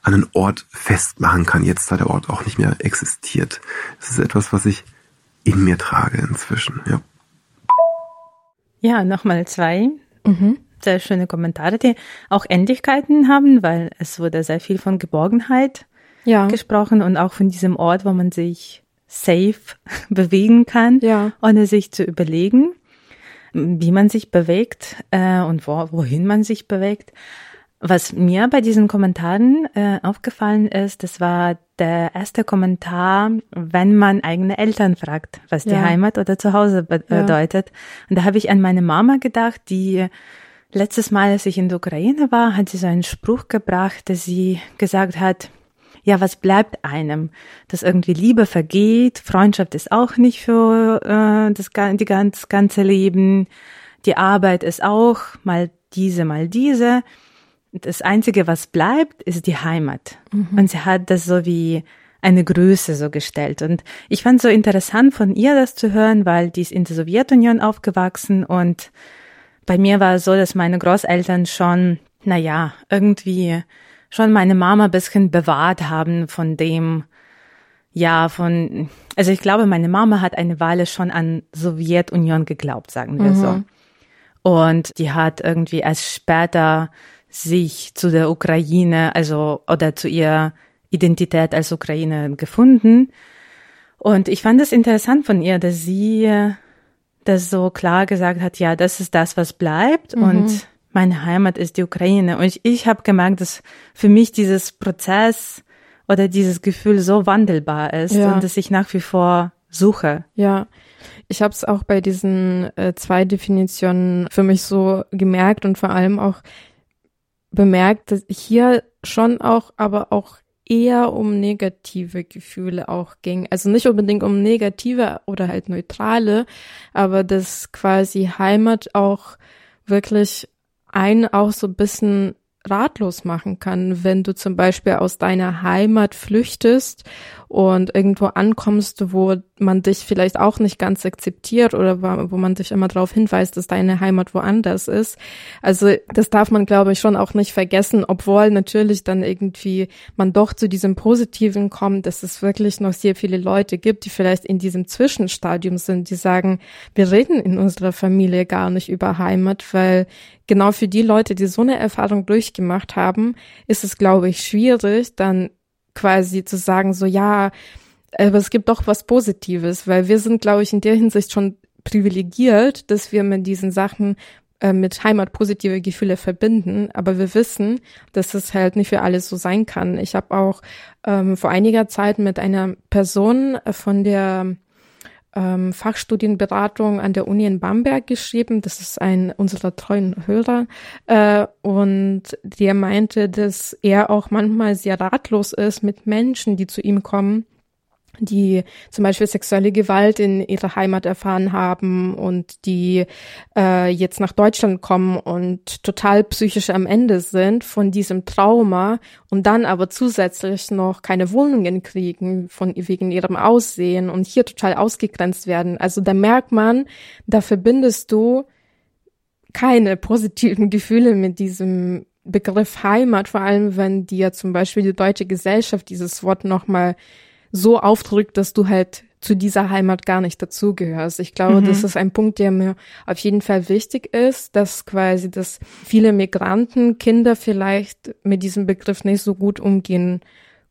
Speaker 6: an einen Ort festmachen kann, jetzt da der Ort auch nicht mehr existiert. Es ist etwas, was ich in mir trage inzwischen, ja.
Speaker 2: Ja, nochmal zwei. Mhm sehr schöne Kommentare, die auch Ähnlichkeiten haben, weil es wurde sehr viel von Geborgenheit ja. gesprochen und auch von diesem Ort, wo man sich safe bewegen kann, ja. ohne sich zu überlegen, wie man sich bewegt äh, und wo, wohin man sich bewegt. Was mir bei diesen Kommentaren äh, aufgefallen ist, das war der erste Kommentar, wenn man eigene Eltern fragt, was die ja. Heimat oder Zuhause bedeutet. Ja. Und da habe ich an meine Mama gedacht, die letztes Mal, als ich in der Ukraine war, hat sie so einen Spruch gebracht, dass sie gesagt hat, ja, was bleibt einem? Dass irgendwie Liebe vergeht, Freundschaft ist auch nicht für äh, das die ganz, ganze Leben, die Arbeit ist auch mal diese, mal diese. Das Einzige, was bleibt, ist die Heimat. Mhm. Und sie hat das so wie eine Größe so gestellt. Und ich fand so interessant von ihr das zu hören, weil die ist in der Sowjetunion aufgewachsen und bei mir war es so, dass meine Großeltern schon, na ja, irgendwie schon meine Mama ein bisschen bewahrt haben von dem, ja, von, also ich glaube, meine Mama hat eine Weile schon an Sowjetunion geglaubt, sagen wir mhm. so. Und die hat irgendwie erst später sich zu der Ukraine, also, oder zu ihrer Identität als Ukraine gefunden. Und ich fand es interessant von ihr, dass sie das so klar gesagt hat, ja, das ist das, was bleibt. Mhm. Und meine Heimat ist die Ukraine. Und ich, ich habe gemerkt, dass für mich dieses Prozess oder dieses Gefühl so wandelbar ist ja. und dass ich nach wie vor suche.
Speaker 1: Ja, ich habe es auch bei diesen äh, zwei Definitionen für mich so gemerkt und vor allem auch bemerkt, dass hier schon auch, aber auch eher um negative Gefühle auch ging. Also nicht unbedingt um negative oder halt neutrale, aber dass quasi Heimat auch wirklich einen auch so ein bisschen ratlos machen kann, wenn du zum Beispiel aus deiner Heimat flüchtest und irgendwo ankommst, wo man dich vielleicht auch nicht ganz akzeptiert oder wo man dich immer darauf hinweist, dass deine Heimat woanders ist. Also das darf man, glaube ich, schon auch nicht vergessen, obwohl natürlich dann irgendwie man doch zu diesem Positiven kommt, dass es wirklich noch sehr viele Leute gibt, die vielleicht in diesem Zwischenstadium sind, die sagen, wir reden in unserer Familie gar nicht über Heimat, weil genau für die Leute, die so eine Erfahrung durchgemacht haben, ist es, glaube ich, schwierig, dann quasi zu sagen, so ja, aber es gibt doch was Positives, weil wir sind, glaube ich, in der Hinsicht schon privilegiert, dass wir mit diesen Sachen äh, mit Heimat positive Gefühle verbinden, aber wir wissen, dass es halt nicht für alles so sein kann. Ich habe auch ähm, vor einiger Zeit mit einer Person von der ähm, Fachstudienberatung an der Uni in Bamberg geschrieben. Das ist ein unserer treuen Hörer. Äh, und der meinte, dass er auch manchmal sehr ratlos ist mit Menschen, die zu ihm kommen die zum Beispiel sexuelle Gewalt in ihrer Heimat erfahren haben und die äh, jetzt nach Deutschland kommen und total psychisch am Ende sind von diesem Trauma und dann aber zusätzlich noch keine Wohnungen kriegen von wegen ihrem Aussehen und hier total ausgegrenzt werden. Also da merkt man, da verbindest du keine positiven Gefühle mit diesem Begriff Heimat, vor allem wenn dir zum Beispiel die deutsche Gesellschaft dieses Wort nochmal so aufdrückt, dass du halt zu dieser Heimat gar nicht dazugehörst. Ich glaube, mhm. das ist ein Punkt, der mir auf jeden Fall wichtig ist, dass quasi, dass viele Migranten, Kinder vielleicht mit diesem Begriff nicht so gut umgehen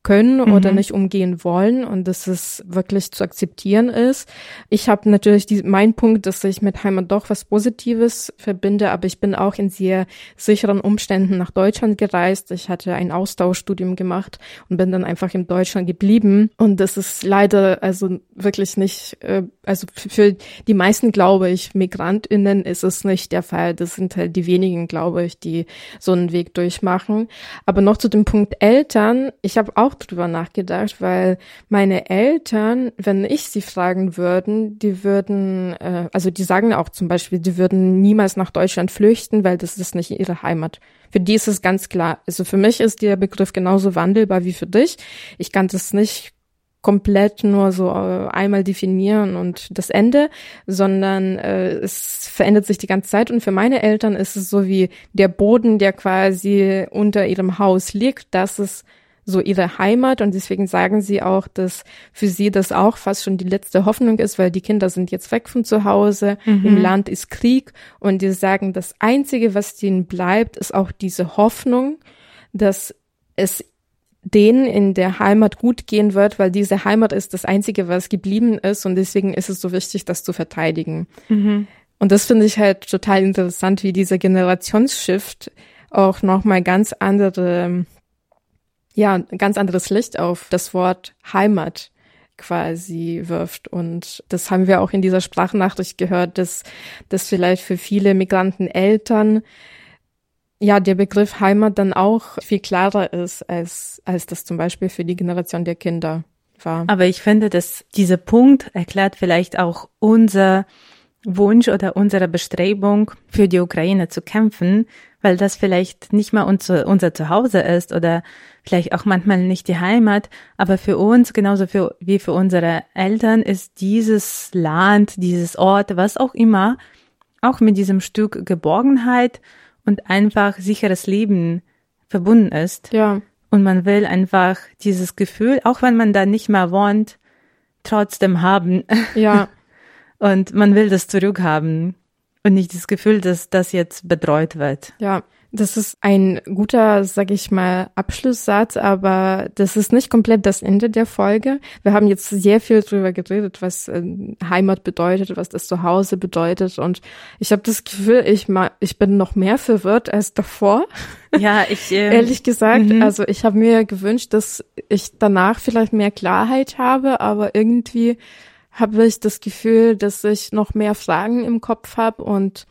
Speaker 1: können mhm. oder nicht umgehen wollen und dass es wirklich zu akzeptieren ist. Ich habe natürlich die, mein Punkt, dass ich mit Heimat doch was Positives verbinde, aber ich bin auch in sehr sicheren Umständen nach Deutschland gereist. Ich hatte ein Austauschstudium gemacht und bin dann einfach in Deutschland geblieben und das ist leider also wirklich nicht, äh, also für die meisten glaube ich Migrantinnen ist es nicht der Fall. Das sind halt die wenigen, glaube ich, die so einen Weg durchmachen. Aber noch zu dem Punkt Eltern. Ich habe auch auch drüber nachgedacht, weil meine Eltern, wenn ich sie fragen würden, die würden, äh, also die sagen auch zum Beispiel, die würden niemals nach Deutschland flüchten, weil das ist nicht ihre Heimat. Für die ist es ganz klar. Also für mich ist der Begriff genauso wandelbar wie für dich. Ich kann das nicht komplett nur so äh, einmal definieren und das Ende, sondern äh, es verändert sich die ganze Zeit. Und für meine Eltern ist es so wie der Boden, der quasi unter ihrem Haus liegt, das ist so ihre Heimat und deswegen sagen sie auch, dass für sie das auch fast schon die letzte Hoffnung ist, weil die Kinder sind jetzt weg von zu Hause, mhm. im Land ist Krieg und die sagen, das Einzige, was ihnen bleibt, ist auch diese Hoffnung, dass es denen in der Heimat gut gehen wird, weil diese Heimat ist das Einzige, was geblieben ist und deswegen ist es so wichtig, das zu verteidigen. Mhm. Und das finde ich halt total interessant, wie dieser Generationsshift auch nochmal ganz andere ja, ein ganz anderes Licht auf das Wort Heimat quasi wirft. Und das haben wir auch in dieser Sprachnachricht gehört, dass dass vielleicht für viele Migranten Eltern ja der Begriff Heimat dann auch viel klarer ist, als, als das zum Beispiel für die Generation der Kinder war.
Speaker 2: Aber ich finde, dass dieser Punkt erklärt vielleicht auch unser Wunsch oder unsere Bestrebung, für die Ukraine zu kämpfen, weil das vielleicht nicht mal unser, unser Zuhause ist oder vielleicht auch manchmal nicht die Heimat, aber für uns, genauso für, wie für unsere Eltern, ist dieses Land, dieses Ort, was auch immer, auch mit diesem Stück Geborgenheit und einfach sicheres Leben verbunden ist.
Speaker 1: Ja.
Speaker 2: Und man will einfach dieses Gefühl, auch wenn man da nicht mehr wohnt, trotzdem haben.
Speaker 1: Ja.
Speaker 2: und man will das zurückhaben und nicht das Gefühl, dass das jetzt betreut wird.
Speaker 1: Ja. Das ist ein guter, sag ich mal, Abschlusssatz, aber das ist nicht komplett das Ende der Folge. Wir haben jetzt sehr viel drüber geredet, was äh, Heimat bedeutet, was das Zuhause bedeutet und ich habe das Gefühl, ich mal, ich bin noch mehr verwirrt als davor.
Speaker 2: Ja, ich äh,
Speaker 1: ehrlich gesagt, mhm. also ich habe mir gewünscht, dass ich danach vielleicht mehr Klarheit habe, aber irgendwie habe ich das Gefühl, dass ich noch mehr Fragen im Kopf habe und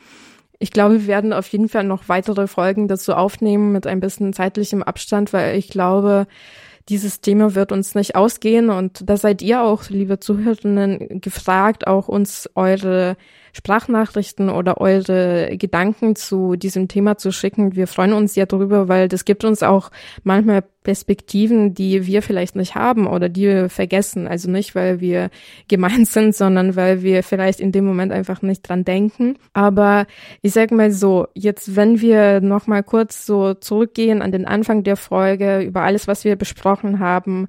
Speaker 1: ich glaube, wir werden auf jeden Fall noch weitere Folgen dazu aufnehmen mit ein bisschen zeitlichem Abstand, weil ich glaube, dieses Thema wird uns nicht ausgehen und da seid ihr auch, liebe Zuhörerinnen, gefragt, auch uns eure Sprachnachrichten oder eure Gedanken zu diesem Thema zu schicken. Wir freuen uns ja darüber, weil das gibt uns auch manchmal Perspektiven, die wir vielleicht nicht haben oder die wir vergessen. Also nicht, weil wir gemeint sind, sondern weil wir vielleicht in dem Moment einfach nicht dran denken. Aber ich sag mal so, jetzt wenn wir noch mal kurz so zurückgehen an den Anfang der Folge über alles, was wir besprochen haben,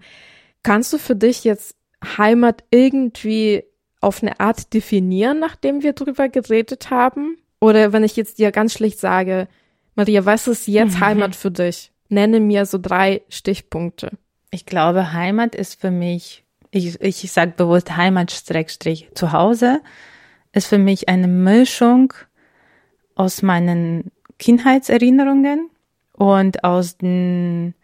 Speaker 1: kannst du für dich jetzt Heimat irgendwie auf eine Art definieren, nachdem wir drüber geredet haben? Oder wenn ich jetzt dir ganz schlicht sage, Maria, was ist jetzt mhm. Heimat für dich? Nenne mir so drei Stichpunkte.
Speaker 2: Ich glaube, Heimat ist für mich, ich, ich sage bewusst Heimat zu Hause, ist für mich eine Mischung aus meinen Kindheitserinnerungen und aus den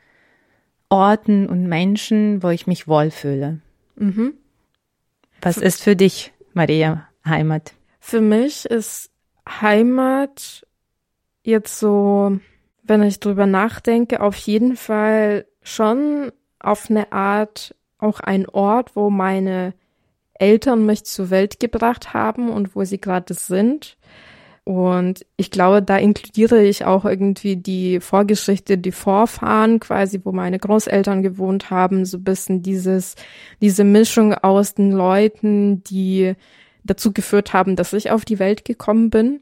Speaker 2: Orten und Menschen, wo ich mich wohlfühle. Mhm. Was ist für dich, Maria, Heimat?
Speaker 1: Für mich ist Heimat jetzt so, wenn ich drüber nachdenke, auf jeden Fall schon auf eine Art auch ein Ort, wo meine Eltern mich zur Welt gebracht haben und wo sie gerade sind. Und ich glaube, da inkludiere ich auch irgendwie die Vorgeschichte, die Vorfahren quasi, wo meine Großeltern gewohnt haben, so bisschen dieses, diese Mischung aus den Leuten, die dazu geführt haben, dass ich auf die Welt gekommen bin.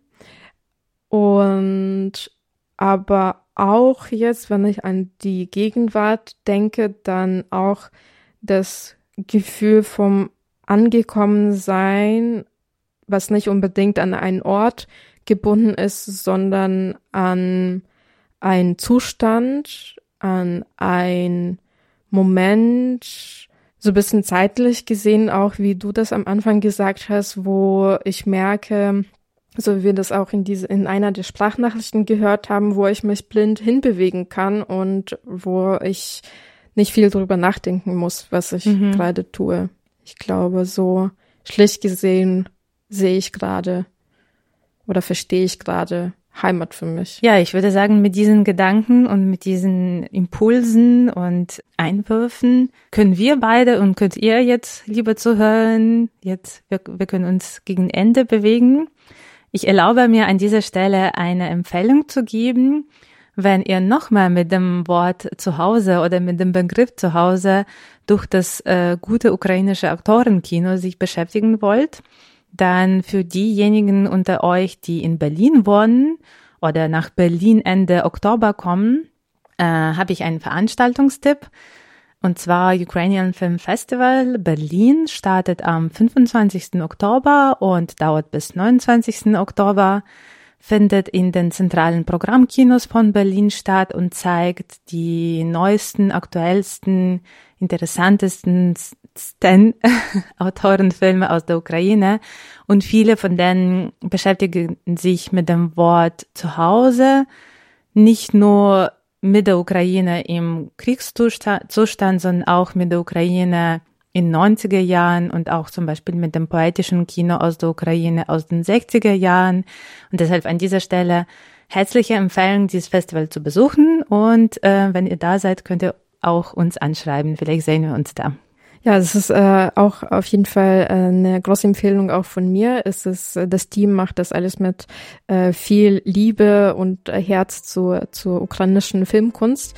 Speaker 1: Und aber auch jetzt, wenn ich an die Gegenwart denke, dann auch das Gefühl vom Angekommensein, was nicht unbedingt an einen Ort gebunden ist, sondern an einen Zustand, an ein Moment, so ein bisschen zeitlich gesehen auch, wie du das am Anfang gesagt hast, wo ich merke, so wie wir das auch in diese, in einer der Sprachnachrichten gehört haben, wo ich mich blind hinbewegen kann und wo ich nicht viel drüber nachdenken muss, was ich mhm. gerade tue. Ich glaube, so schlicht gesehen sehe ich gerade oder verstehe ich gerade Heimat für mich.
Speaker 2: Ja, ich würde sagen, mit diesen Gedanken und mit diesen Impulsen und Einwürfen können wir beide und könnt ihr jetzt, lieber zuhören, jetzt, wir, wir können uns gegen Ende bewegen. Ich erlaube mir an dieser Stelle eine Empfehlung zu geben. Wenn ihr nochmal mit dem Wort zu Hause oder mit dem Begriff zu Hause durch das äh, gute ukrainische Aktorenkino sich beschäftigen wollt, dann für diejenigen unter euch, die in Berlin wohnen oder nach Berlin Ende Oktober kommen, äh, habe ich einen Veranstaltungstipp. Und zwar Ukrainian Film Festival Berlin startet am 25. Oktober und dauert bis 29. Oktober, findet in den zentralen Programmkinos von Berlin statt und zeigt die neuesten, aktuellsten, interessantesten Stan-Autorenfilme aus der Ukraine und viele von denen beschäftigen sich mit dem Wort Zuhause, nicht nur mit der Ukraine im Kriegszustand, sondern auch mit der Ukraine in 90er Jahren und auch zum Beispiel mit dem poetischen Kino aus der Ukraine aus den 60er Jahren. Und deshalb an dieser Stelle herzliche Empfehlung, dieses Festival zu besuchen. Und äh, wenn ihr da seid, könnt ihr auch uns anschreiben. Vielleicht sehen wir uns da.
Speaker 1: Ja, das ist äh, auch auf jeden Fall äh, eine große Empfehlung auch von mir. Es ist, äh, das Team macht das alles mit äh, viel Liebe und äh, Herz zur, zur ukrainischen Filmkunst.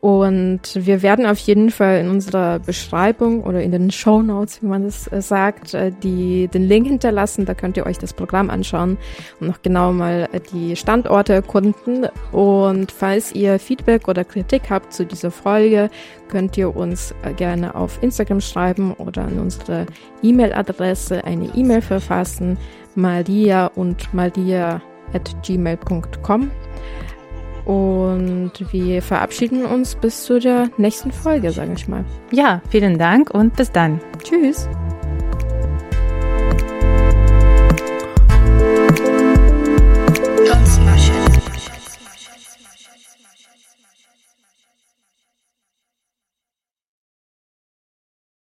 Speaker 1: Und wir werden auf jeden Fall in unserer Beschreibung oder in den Show Notes, wie man das äh, sagt, äh, die, den Link hinterlassen. Da könnt ihr euch das Programm anschauen und noch genau mal äh, die Standorte erkunden. Und falls ihr Feedback oder Kritik habt zu dieser Folge, könnt ihr uns gerne auf Instagram schreiben oder an unsere E-Mail-Adresse eine E-Mail verfassen, maria und maria at gmail.com. Und wir verabschieden uns bis zu der nächsten Folge, sage ich mal.
Speaker 2: Ja, vielen Dank und bis dann.
Speaker 1: Tschüss.